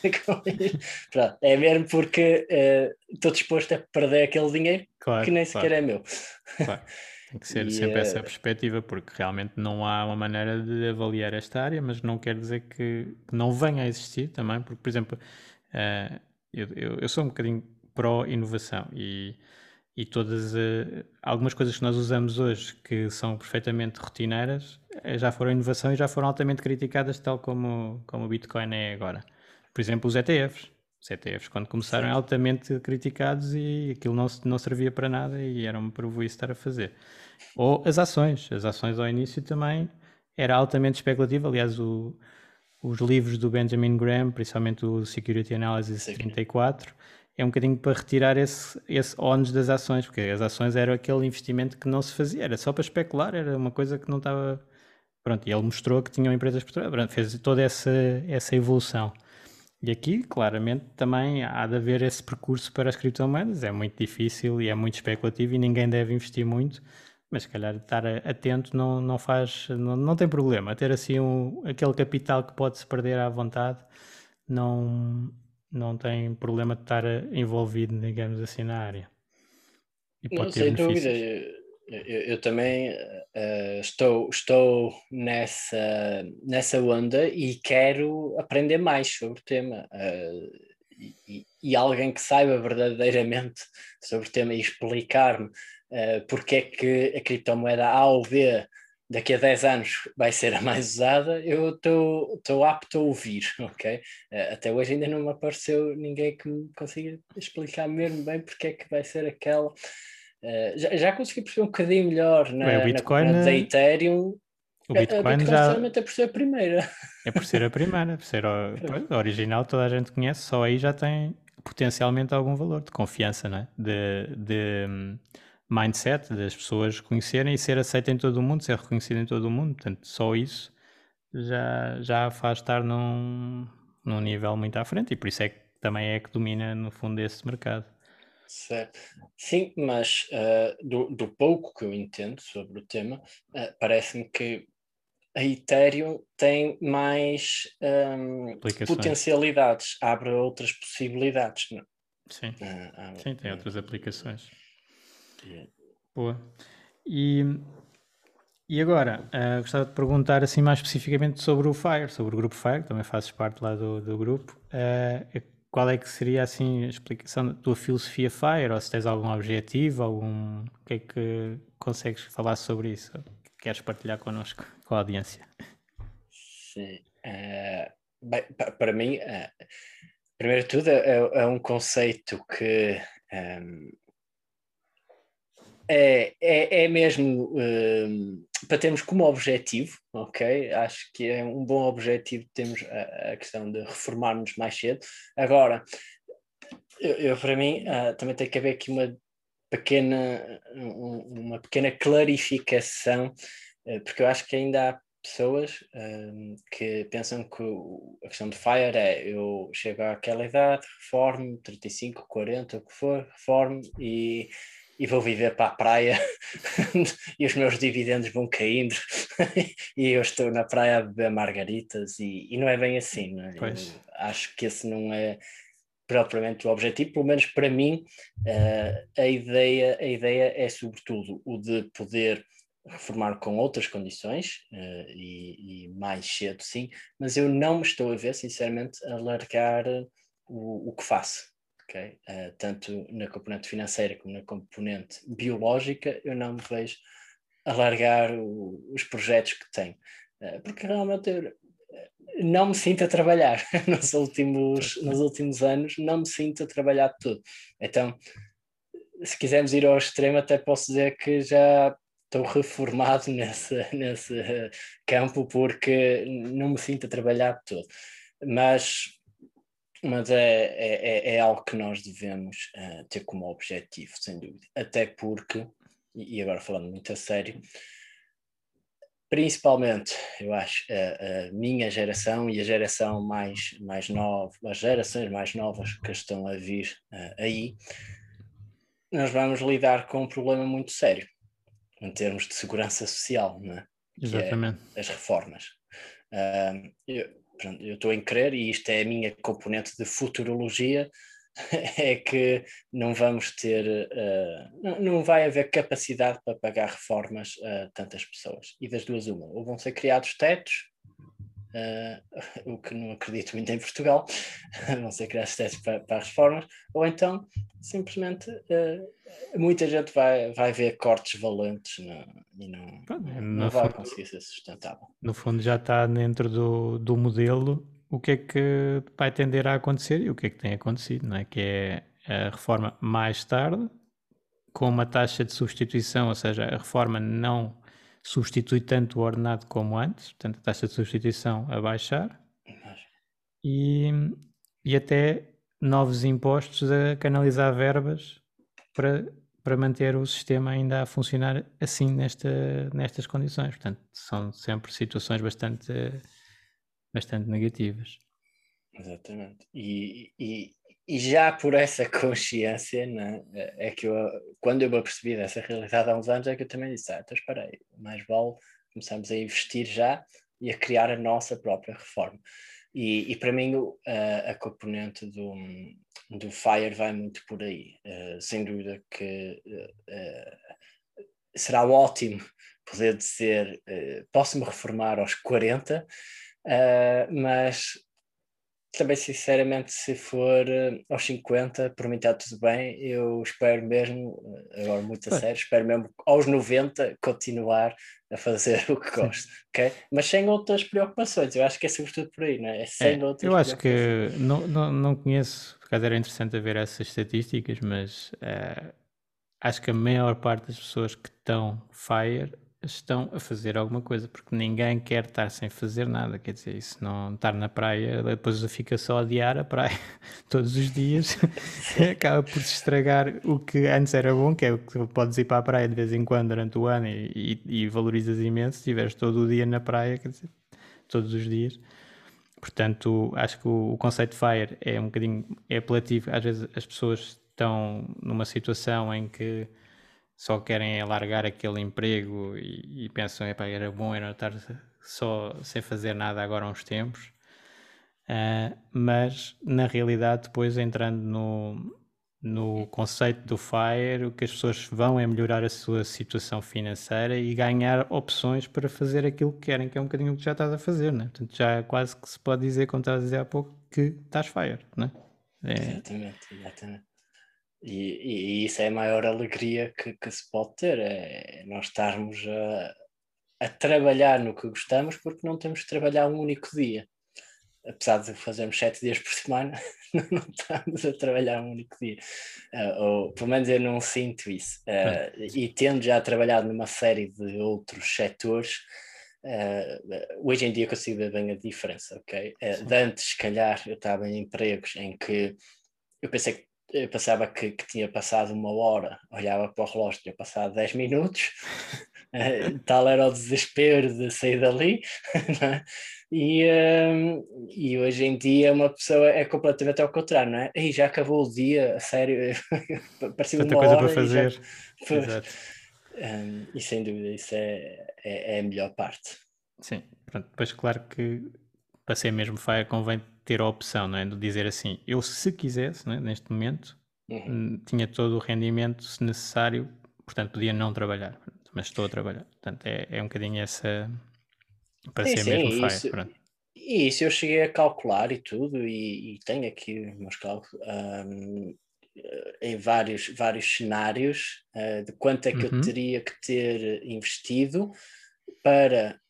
B: Pronto, é mesmo porque uh, estou disposto a perder aquele dinheiro claro, que nem sequer é meu.
A: Claro. Tem que ser e, sempre uh... essa perspectiva, porque realmente não há uma maneira de avaliar esta área, mas não quer dizer que, que não venha a existir também, porque, por exemplo, uh, eu, eu, eu, sou um bocadinho pró-inovação e, e todas uh, algumas coisas que nós usamos hoje que são perfeitamente rotineiras já foram inovação e já foram altamente criticadas, tal como, como o Bitcoin é agora. Por exemplo, os ETFs. Os ETFs, quando começaram, eram altamente criticados e aquilo não, não servia para nada e era uma prejuízo estar a fazer. Ou as ações. As ações ao início também era altamente especulativo. Aliás, o, os livros do Benjamin Graham, principalmente o Security Analysis Sim. 34, é um bocadinho para retirar esse, esse ónus das ações, porque as ações eram aquele investimento que não se fazia, era só para especular, era uma coisa que não estava. Pronto, e ele mostrou que tinham empresas por trás, fez toda essa, essa evolução. E aqui, claramente, também há de haver esse percurso para as criptomoedas. É muito difícil e é muito especulativo e ninguém deve investir muito, mas se calhar estar atento não, não faz, não, não tem problema. Ter assim um, aquele capital que pode-se perder à vontade não, não tem problema de estar envolvido, digamos assim, na área.
B: E pode não, ter sem dúvida. Eu, eu, também uh, estou, estou nessa, nessa onda e quero aprender mais sobre o tema. Uh, e, e, alguém que saiba verdadeiramente sobre o tema e explicar-me uh, porque é que a criptomoeda A ou B daqui a 10 anos vai ser a mais usada, eu estou apto a ouvir, ok? Uh, até hoje ainda não me apareceu ninguém que me consiga explicar mesmo bem porque é que vai ser aquela. Uh, já, já consegui perceber um bocadinho melhor na, Bitcoin, na, na da Ethereum. O Bitcoin, a, a Bitcoin já é por ser a primeira.
A: É por ser a primeira, por ser o, original, toda a gente conhece, só aí já tem potencialmente algum valor de confiança, não é? De, de mindset, das pessoas conhecerem e ser aceita em todo o mundo, ser reconhecido em todo o mundo. Portanto, só isso já, já faz estar num, num nível muito à frente e por isso é que também é que domina no fundo esse mercado.
B: Certo. Sim, mas uh, do, do, pouco que eu entendo sobre o tema, uh, parece-me que a Ethereum tem mais um, ehm, potencialidades, abre outras possibilidades. Não?
A: Sim, uh, Sim tem outras aplicações. Yeah. Boa. E, e agora, gostava de perguntar assim mais especificamente sobre o Fire, sobre o grupo Fire, também fazes parte lá do, do grupo qual é que seria assim a explicação da tua filosofia FIRE, ou se tens algum objetivo, algum. O que é que consegues falar sobre isso? Queres partilhar connosco, com a audiência?
B: Sim. Uh, bem, para mim, uh, primeiro de tudo, é, é, um conceito que um, é, é, é mesmo um, para termos como objetivo, ok? Acho que é um bom objetivo termos a, a questão de reformarmos mais cedo. Agora, eu, eu para mim uh, também tem que haver aqui uma pequena, um, uma pequena clarificação, uh, porque eu acho que ainda há pessoas um, que pensam que a questão de FIRE é eu chego àquela idade, reformo, 35, 40, o que for, reformo e e vou viver para a praia e os meus dividendos vão caindo e eu estou na praia a beber margaritas e, e não é bem assim, não é? acho que esse não é propriamente o objetivo, pelo menos para mim uh, a, ideia, a ideia é sobretudo o de poder reformar com outras condições uh, e, e, mais cedo sim, mas eu não me estou a ver sinceramente a largar o, o que faço okay? Uh, tanto na componente financeira como na componente biológica, eu não me vejo alargar o, os projetos que tenho, uh, porque realmente eu não me sinto a trabalhar nos últimos, nos últimos anos, não me sinto a trabalhar tudo. Então, se quisermos ir ao extremo, até posso dizer que já estou reformado nesse, nesse campo porque não me sinto a trabalhar tudo. Mas mas é, é, é, é algo que nós devemos uh, ter como objetivo, sem dúvida. Até porque, e agora falando muito a sério, principalmente, eu acho, a, a, minha geração e a geração mais, mais nova, as gerações mais novas que estão a vir uh, aí, nós vamos lidar com um problema muito sério em termos de segurança social, não é?
A: Exatamente.
B: É as reformas. Uh, eu, eu estou em crer, e isto é a minha componente de futurologia, é que não vamos ter, uh, não vai haver capacidade para pagar reformas a tantas pessoas. E das duas, uma, ou vão ser criados tetos, uh, o que não acredito muito em Portugal, vão ser criados tetos para, para as reformas, ou então simplesmente uh, muita gente vai, vai ver cortes valentes e não, é, não vai fundo, conseguir ser sustentável.
A: No fundo já está dentro do, do modelo o que é que vai tender a acontecer e o que é que tem acontecido, não é? Que é a reforma mais tarde, com uma taxa de substituição, ou seja, a reforma não substitui tanto o ordenado como antes, portanto a taxa de substituição a baixar, e, e até novos impostos a canalizar verbas para, para manter o sistema ainda a funcionar assim nesta, nestas condições. Portanto, são sempre situações bastante, bastante negativas.
B: Exatamente. E, e já por essa consciência, né, é que eu, quando eu me apercebi dessa realidade há uns anos, é que eu também disse: ah, então espera aí, mais vale começarmos a investir já e a criar a nossa própria reforma. E, e para mim a, a componente do, do Fire vai muito por aí. Uh, sem dúvida que uh, será ótimo poder dizer posso-me reformar aos 40, mas também sinceramente se for aos 50, por mim está tudo bem, eu espero mesmo, agora muito a sério, espero mesmo aos 90 continuar a fazer o que gosto, ok? Mas sem outras preocupações, eu acho que é sobretudo por aí, não é? é sem
A: é, outras Eu acho que não, não, não conheço, por acaso era interessante ver essas estatísticas, mas uh, acho que a maior parte das pessoas que estão FIRE estão a fazer alguma coisa, porque ninguém quer estar sem fazer nada. Quer dizer, isso não estar na praia, depois fica só a adiar a praia todos os dias, acaba por se estragar o que antes era bom, que é que podes ir para a praia de vez em quando durante o ano e, e, e valorizas imenso, se estiveres todo o dia na praia, quer dizer, todos os dias. Portanto, acho que o, o conceito de FIRE é um bocadinho é apelativo. Às vezes as pessoas estão numa situação em que só querem alargar aquele emprego e, e pensam, epá, era bom era estar só sem fazer nada agora há uns tempos. Uh, mas na realidade, depois entrando no, no conceito do FIRE, o que as pessoas vão é melhorar a sua situação financeira e ganhar opções para fazer aquilo que querem, que é um bocadinho o que já estás a fazer, né? Portanto, já quase que se pode dizer, como estás a dizer há pouco, que estás FIRE, né?
B: É... Exatamente, exatamente. E, e, isso é a maior alegria que, que se pode ter, é nós estarmos a, a trabalhar no que gostamos porque não temos de trabalhar um único dia. Apesar de fazermos sete dias por semana, não estamos a trabalhar um único dia. Uh, ou pelo menos eu não sinto isso. Uh, e tendo já trabalhado numa série de outros setores, uh, hoje em dia consigo ver bem a diferença, ok? de antes, se calhar, eu estava em empregos em que eu pensei que eu pensava que, que, tinha passado uma hora, olhava para o relógio, tinha passado 10 minutos, eh, tal era o desespero de sair dali, é? e, um, e hoje em dia uma pessoa é completamente ao contrário, não é? E já acabou o dia, a sério, parecia uma coisa
A: para fazer.
B: Já... Um, e sem dúvida, isso é, é, é a melhor parte.
A: Sim, pronto, depois claro que para ser mesmo Fire convém ter a opção, não é? De dizer assim, eu se quisesse, é? neste momento, uhum. Hum, tinha todo o rendimento se necessário, portanto podia não trabalhar, mas estou a trabalhar. Portanto é, é um bocadinho essa, para sim, ser sim, mesmo Fire. Isso, pronto.
B: E isso eu cheguei a calcular e tudo, e, e tenho aqui meus cálculos, um, em vários, vários cenários uh, de quanto é que uhum. eu teria que ter investido para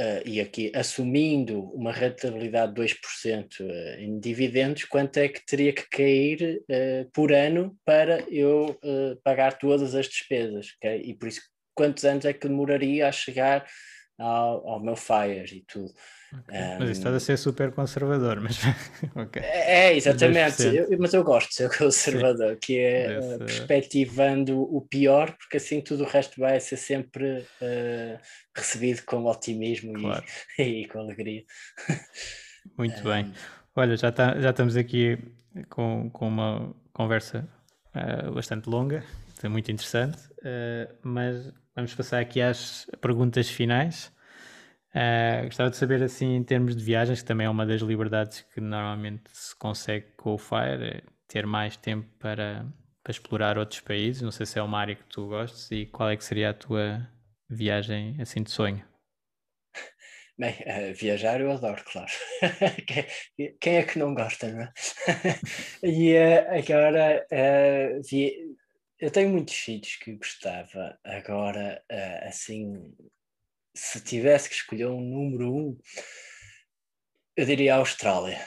B: uh, e aqui assumindo uma rentabilidade de 2% uh, em dividendos, quanto é que teria que cair uh, por ano para eu pagar todas as despesas? Okay? E por isso, quantos anos é que demoraria a chegar ao, ao meu FIRE e tudo?
A: Okay. Um, mas estás a ser super conservador, mas
B: okay. é, é, exatamente, eu, mas eu gosto de ser conservador, Sim. que é uh, perspectivando o pior, porque assim tudo o resto vai ser sempre uh, recebido com otimismo claro. e, e, com alegria.
A: Muito um, bem. Olha, já, tá, já estamos aqui com, com uma conversa uh, bastante longa, é muito interessante, mas vamos passar aqui às perguntas finais. Uh, gostava de saber, assim, em termos de viagens, que também é uma das liberdades que normalmente se consegue com o Fire, é ter mais tempo para, para explorar outros países. Não sei se é uma área que tu gostes e qual é que seria a tua viagem, assim, de sonho?
B: Bem, uh, viajar eu adoro, claro. Quem é que não gosta, não é? e uh, agora, vi... eu tenho muitos sítios que gostava. Agora, assim, se tivesse que escolher um número um, eu diria a Austrália.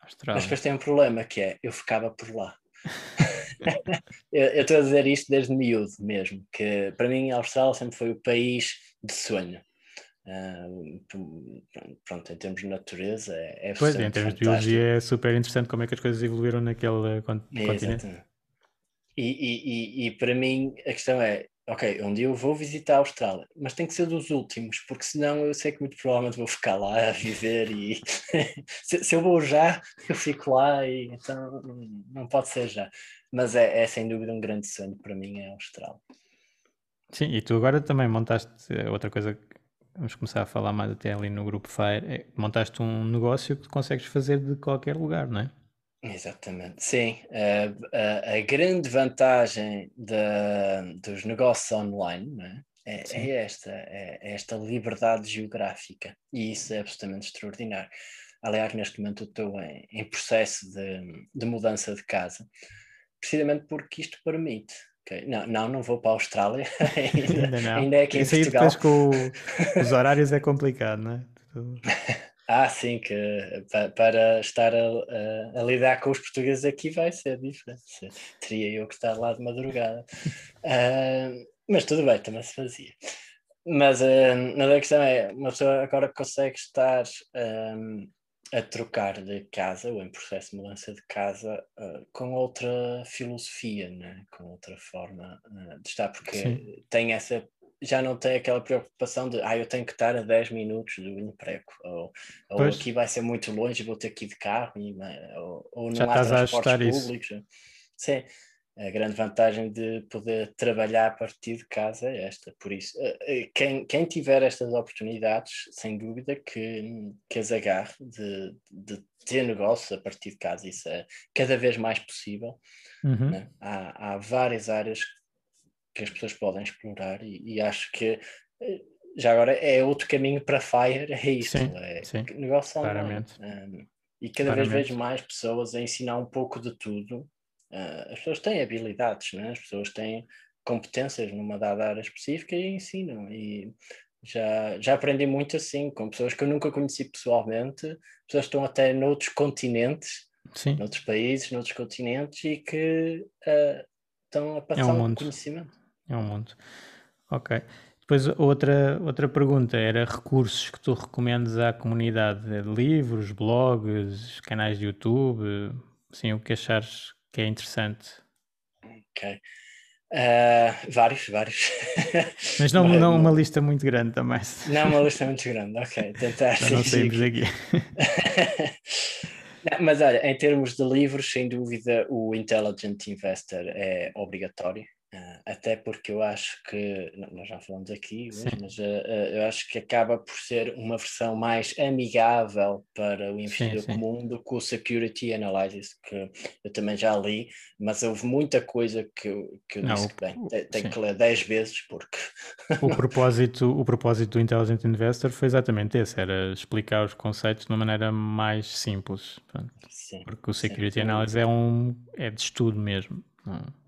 B: Austrália. Mas depois tem um problema que é, eu ficava por lá. eu estou a dizer isto desde miúdo mesmo, que para mim a Austrália sempre foi o país de sonho. Uh, pronto, em termos de natureza é, é
A: Pois, em termos de biologia é super interessante como é que as coisas evoluíram naquele continente.
B: E, e, e, e, para mim a questão é, ok, um dia eu vou visitar a Austrália, mas tem que ser dos últimos, porque senão eu sei que muito provavelmente vou ficar lá a viver e se, se, eu vou já, eu fico lá e então não pode ser já. Mas é, é sem dúvida um grande sonho para mim é a Austrália.
A: Sim, e tu agora também montaste eh, outra coisa que vamos começar a falar mais até ali no grupo Fire, é, montaste um negócio que consegues fazer de qualquer lugar, não é?
B: Exatamente, sim. A, a, a grande vantagem de, dos negócios online é? É, é, esta, é, é, esta liberdade geográfica e isso é absolutamente extraordinário. Aliás, neste momento estou em, em processo de, de, mudança de casa, precisamente porque isto permite. Okay? Não, não, não vou para a Austrália, ainda, ainda, não. ainda é aqui Isso em Portugal. Aí
A: depois com os horários é complicado, não é?
B: Ah, sim, que para, para estar a, a, a, lidar com os portugueses aqui vai ser diferente. Teria eu que estar lá de madrugada. Uh, mas tudo bem, também se fazia. mas, uh, mas a questão é, uma pessoa agora consegue estar um, a trocar de casa, ou em processo de mudança de casa, uh, com outra filosofia, né? com outra forma de estar, porque Sim. tem essa já não tem aquela preocupação de ah, eu tenho que estar a 10 minutos do emprego, ou, ou aqui vai ser muito longe, vou ter que ir de carro, e, ou, ou não
A: já
B: há
A: transportes públicos.
B: Isso. Sim, a grande vantagem de poder trabalhar a partir de casa é esta. Por isso, eh, eh, quem, quem tiver estas oportunidades, sem dúvida que, que as agarre de, de ter negócio a partir de casa. Isso é cada vez mais possível. Uhum. Né? Há, há várias áreas que as pessoas podem explorar e, e acho que eh, já agora é outro caminho para Fire, é isso,
A: sim,
B: é
A: sim,
B: negócio online. Um, e cada Claramente. vez vejo mais pessoas a ensinar um pouco de tudo. Uh, as pessoas têm habilidades, né? as pessoas têm competências numa dada área específica e ensinam. E já, já aprendi muito assim, com pessoas que eu nunca conheci pessoalmente, pessoas que estão até noutros continentes, Sim. noutros países, noutros continentes e que uh, estão a passar é um conhecimento.
A: É um mundo. Ok. Depois outra, outra pergunta era recursos que tu recomendas à comunidade, de livros, blogs, canais de YouTube, assim, o que achares que é interessante.
B: Ok. Uh, vários, vários.
A: Mas não, não uma lista muito grande também.
B: Não uma lista muito grande, ok. Tentar
A: Para não sairmos daqui.
B: não, mas olha, em termos de livros, sem dúvida, o Intelligent Investor é obrigatório. Uh, até porque eu acho que, nós já falamos aqui, mas uh, uh, eu acho que acaba por ser uma versão mais amigável para o investidor sim, sim. comum do que o Security Analysis, que eu também já li, mas houve muita coisa que, eu, que eu Não, disse que bem, tenho que ler 10 vezes porque...
A: o, propósito, o propósito do Intelligent Investor foi exatamente esse, era explicar os conceitos de uma maneira mais simples, sim, porque o Security Analysis é, um, é de estudo mesmo.
B: Sim.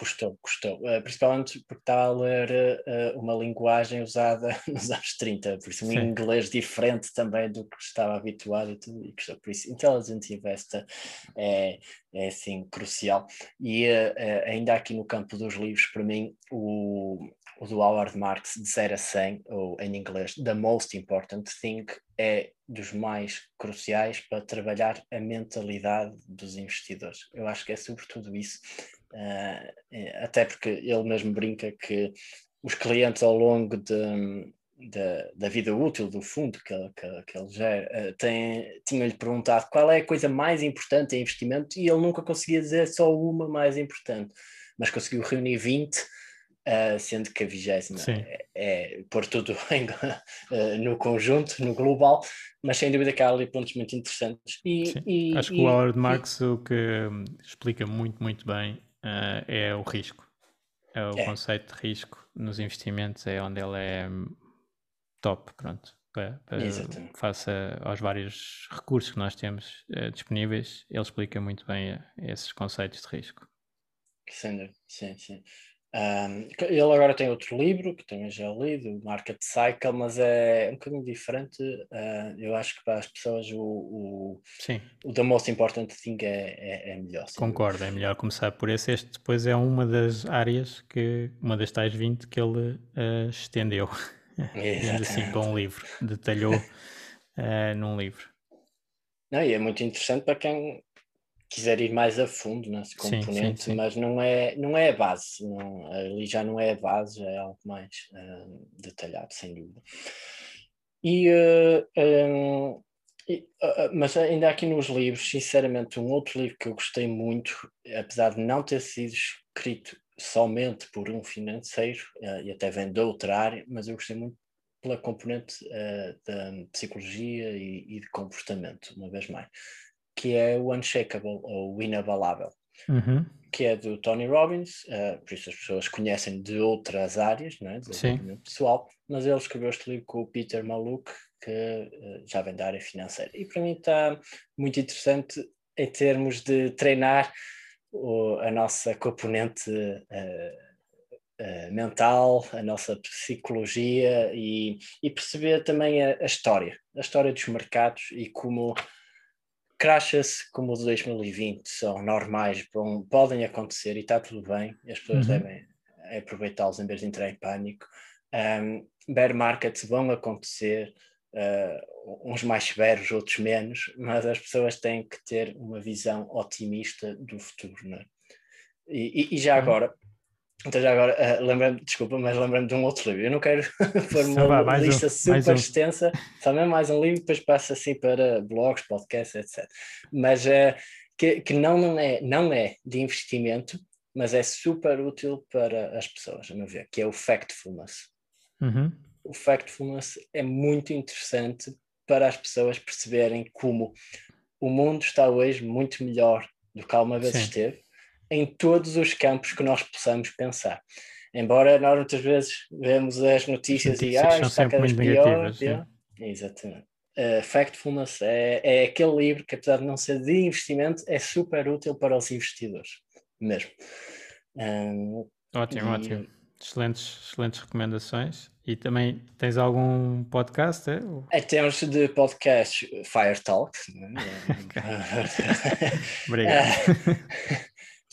B: Custou, custou. Uh, principalmente porque estava a ler uh, uma linguagem usada nos anos 30, por isso um Sim. inglês diferente também do que estava habituado e tudo, e custou. Por isso, Intelligent Investor é, é assim, crucial. E uh, ainda aqui no campo dos livros, para mim, o, o do Howard Marks, de 0 a 100, ou em inglês, The Most Important Thing, é dos mais cruciais para trabalhar a mentalidade dos investidores. Eu acho que é sobretudo isso até porque ele mesmo brinca que os clientes ao longo de, de, da vida útil do fundo que, que, que ele gera, uh, tinham-lhe perguntado qual é a coisa mais importante em investimento e ele nunca conseguia dizer só uma mais importante, mas conseguiu reunir 20, uh, sendo que a vigésima é, é pôr tudo em, no conjunto, no global, mas sem dúvida que há ali pontos muito interessantes.
A: E, e Acho que o Howard Marks o que hum, explica muito, muito bem uh, é o risco. É o é. conceito de risco nos investimentos, é onde ele é top, pronto. Para, para face aos vários recursos que nós temos uh, disponíveis, ele explica muito bem uh, esses conceitos de risco.
B: Sim, sim, sim. Um, ele agora tem outro livro que também já li, do Market Cycle, mas é um bocadinho diferente. Uh, eu acho que para as pessoas o, o,
A: Sim.
B: o The Most Important Thing é, é, é melhor.
A: Concordo, é melhor começar por esse. Este depois é uma das áreas que, uma das tais 20 que ele uh, estendeu, assim, para um livro, detalhou uh, num livro.
B: Não, e é muito interessante para quem quiser ir mais a fundo nesse componente, sim, sim, mas não é, não é a base, não, ali já não é a base, é algo mais uh, detalhado, sem dúvida. E, uh, um, e uh, mas ainda aqui nos livros, sinceramente, um outro livro que eu gostei muito, apesar de não ter sido escrito somente por um financeiro, e até vem de outra área, mas eu gostei muito pela componente da psicologia e, e de comportamento, uma vez mais que é o Unshakable, ou o Inabalável,
A: uhum.
B: que é do Tony Robbins, uh, por isso as pessoas conhecem de outras áreas, não é? desenvolvimento pessoal, mas ele escreveu este livro com o Peter Maluk, que uh, já vem da área financeira. E para mim está muito interessante em termos de treinar o, a nossa componente uh, Uh, mental, a nossa psicologia e, e perceber também a, a, história, a história dos mercados e como crashes como o de 2020 são normais, podem acontecer e está tudo bem, as pessoas uhum. devem aproveitá-los em vez de entrar em pânico, Um, bear markets vão acontecer, uh, uns mais severos, outros menos, mas as pessoas têm que ter uma visão otimista do futuro, não é? E, e, e já uhum. agora, então já agora, uh, lembrando, desculpa, mas lembrando de um outro livro. Eu não quero pôr uma lista um, super um. extensa, só mesmo mais um livro, depois passa assim para blogs, podcasts, etc. Mas uh, que, que não, não, é, não é de investimento, mas é super útil para as pessoas, a meu ver, que é o Factfulness.
C: Uhum.
B: O Factfulness é muito interessante para as pessoas perceberem como o mundo está hoje muito melhor do que alguma vez Sim. esteve em todos os campos que nós possamos pensar. Embora nós muitas vezes vemos as notícias, as notícias e ah, está cada vez pior. pior. Exatamente. Uh, Factfulness é, é aquele livro que, apesar de não ser de investimento, é super útil para os investidores, mesmo.
C: Ótimo, e... ótimo. Excelentes, excelentes recomendações. E também tens algum podcast? É?
B: Em termos de podcast, Fire Talk.
C: Obrigado.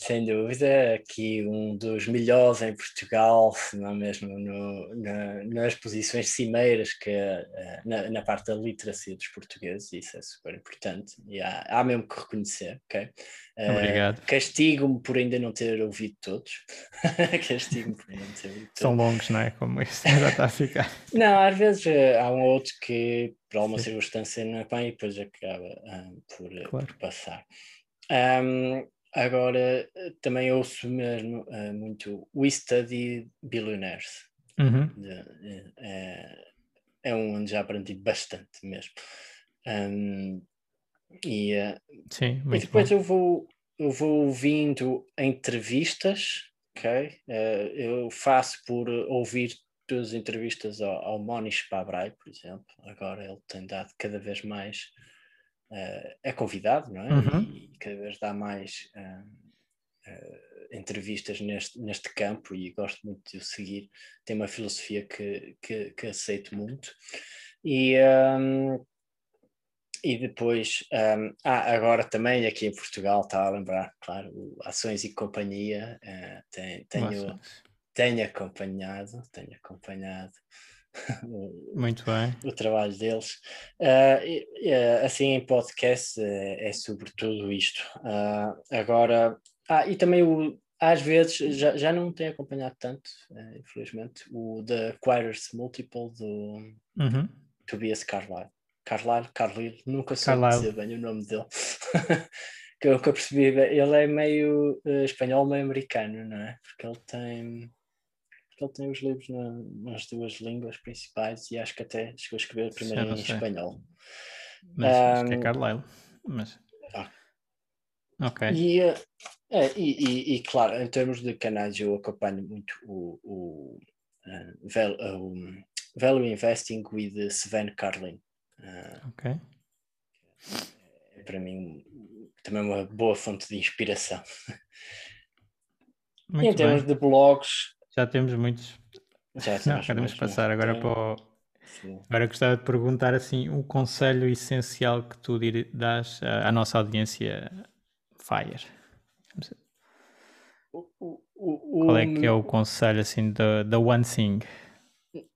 B: Sem dúvida, aqui um dos melhores em Portugal, não mesmo no, na, nas posições cimeiras que uh, na, na, parte da literacia dos portugueses, isso é super importante e há, há mesmo que reconhecer, ok?
C: Uh, Obrigado.
B: Castigo-me por ainda não ter ouvido todos. Castigo-me por ainda não ter ouvido todos.
C: São longos, não é? Como isso já está a ficar.
B: não, às vezes uh, há um outro que por alguma Sim. circunstância não é bem e depois acaba por, claro. por passar. Um, Agora, também ouço mesmo uh, muito We Study Billionaires.
C: Uhum.
B: De, é, é um onde já aprendi bastante mesmo. Um, e, uh,
C: Sim,
B: e depois eu vou, eu vou ouvindo entrevistas, ok? Uh, eu faço por ouvir duas entrevistas ao, ao Monish Pabrai, por exemplo. Agora ele tem dado cada vez mais uh, é convidado, não é? Uhum. E, cada vez dá mais uh, uh, entrevistas neste, neste campo e gosto muito de o seguir. Tem uma filosofia que, que, que aceito muito. E, um, e depois, um, ah, agora também aqui em Portugal, está a lembrar, claro, Ações e Companhia, tem, tenho, tenho acompanhado, tenho acompanhado
C: muito bem.
B: o trabalho deles. Uh, uh, assim, em podcast é, é sobretudo isto. Uh, agora, ah, e também o, às vezes, já, já não tenho acompanhado tanto, infelizmente, o The Quires Multiple do
C: uhum.
B: Tobias Carlyle. Carlyle, Carlyle, nunca soube dizer bem o nome dele. que eu, que eu percebi, ele é meio espanhol, meio americano, não é? Porque ele tem porque ele tem os livros na, nas duas línguas principais e acho que até chegou a escrever primeiro em sei. espanhol.
C: Mas um, acho que é Carlyle. Mas... Ah. Ok.
B: E, é, e, e, e, claro, em termos de canais, eu acompanho muito o, o, uh, val, uh, Value Investing with Sven Carlin.
C: Uh, ok.
B: É para mim também uma boa fonte de inspiração. Muito em termos bem. de blogs,
C: já temos muitos.
B: Já
C: Não, queremos passar agora para o. Sim. Agora gostava de perguntar assim um conselho essencial que tu dás à nossa audiência Fire.
B: O, o, o,
C: Qual é que é o conselho assim da the, the one thing?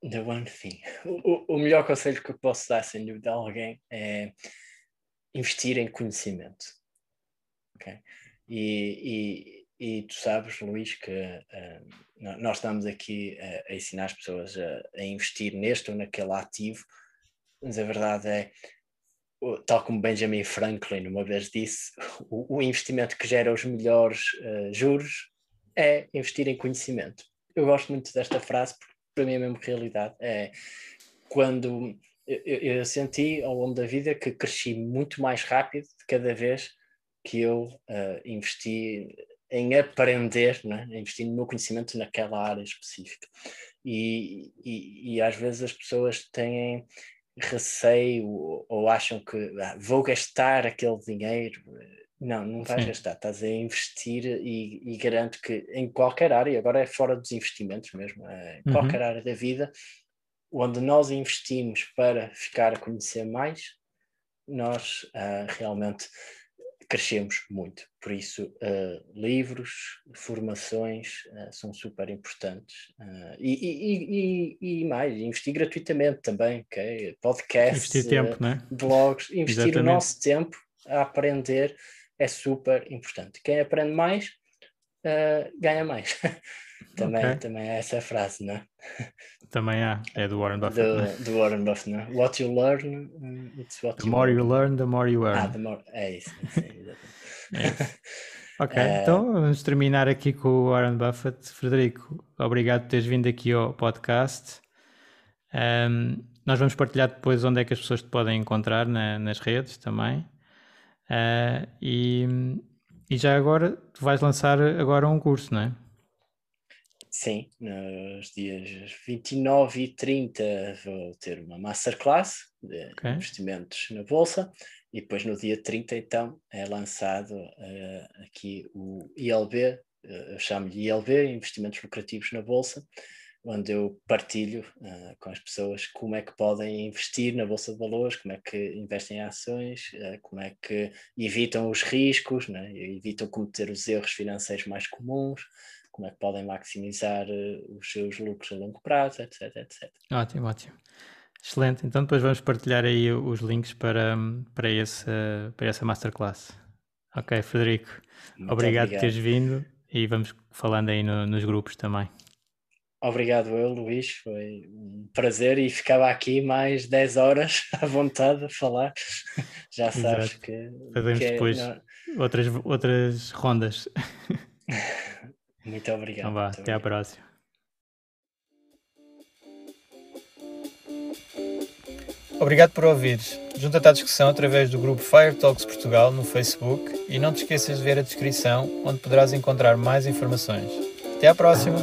B: The one thing. O, melhor conselho que eu posso dar sem dúvida a alguém é investir em conhecimento. Okay? E, e e tu sabes, Luís, que uh, nós estamos aqui a, a ensinar as pessoas a, a, investir neste ou naquele ativo, mas a verdade é, tal como Benjamin Franklin uma vez disse, o, o investimento que gera os melhores uh, juros é investir em conhecimento. Eu gosto muito desta frase porque para mim é mesmo realidade. É quando eu, eu senti ao longo da vida que cresci muito mais rápido cada vez que eu uh, investi em aprender, né? investir no meu conhecimento naquela área específica. E, e, e às vezes as pessoas têm receio ou, ou acham que ah, vou gastar aquele dinheiro. Não, não vais Sim. gastar, estás a investir e, e, garanto que em qualquer área, agora é fora dos investimentos mesmo, é, em uhum. qualquer área da vida, onde nós investimos para ficar a conhecer mais, nós uh, realmente crescemos muito. Por isso, uh, livros, formações uh, são super importantes. Uh, e, e, e, e, mais, investir gratuitamente também, okay? podcasts,
A: investir tempo, né?
B: blogs, investir Exatamente. o nosso tempo a aprender é super importante. Quem aprende mais, ganha mais. também, okay. também é essa frase, não é?
A: Também há, é do Warren Buffett.
B: Do, né? do Warren Buffett, não é? What you learn, it's what
A: the you more learn. you learn, the more you earn.
B: Ah, the more... é isso. É isso, é
A: isso. Ok, é... então vamos terminar aqui com o Warren Buffett. Frederico, obrigado por teres vindo aqui ao podcast. Um, nós vamos partilhar depois onde é que as pessoas te podem encontrar na, nas redes também. Uh, e, e já agora, tu vais lançar agora um curso, não é?
B: Sim, nos dias 29 e 30 vou ter uma masterclass de okay. investimentos na Bolsa e depois no dia 30 então é lançado uh, aqui o ILB, uh, eh, eu chamo-lhe ILB, Investimentos Lucrativos na Bolsa, onde eu partilho uh, com as pessoas como é que podem investir na Bolsa de Valores, como é que investem em ações, como é que evitam os riscos, né? evitam cometer os erros financeiros mais comuns, como é que podem maximizar uh, os seus lucros a longo prazo, etc, etc.
A: Ótimo, ótimo. Excelente. Então depois vamos partilhar aí os links para, para, esse, para essa masterclass. Ok, Frederico. Muito obrigado, obrigado por teres vindo e vamos falando aí no, nos grupos também.
B: Obrigado eu, Luís. Foi um prazer e ficava aqui mais 10 horas à vontade a falar. Já sabes Exato. que.
A: Fazemos que é, depois não... outras, outras rondas.
B: Muito obrigado. Então
A: vá, até
B: obrigado.
A: à próxima.
D: Obrigado por ouvires. Junta-te à discussão através do grupo Fire Talks Portugal no Facebook e não te esqueças de ver a descrição onde poderás encontrar mais informações. Até à próxima!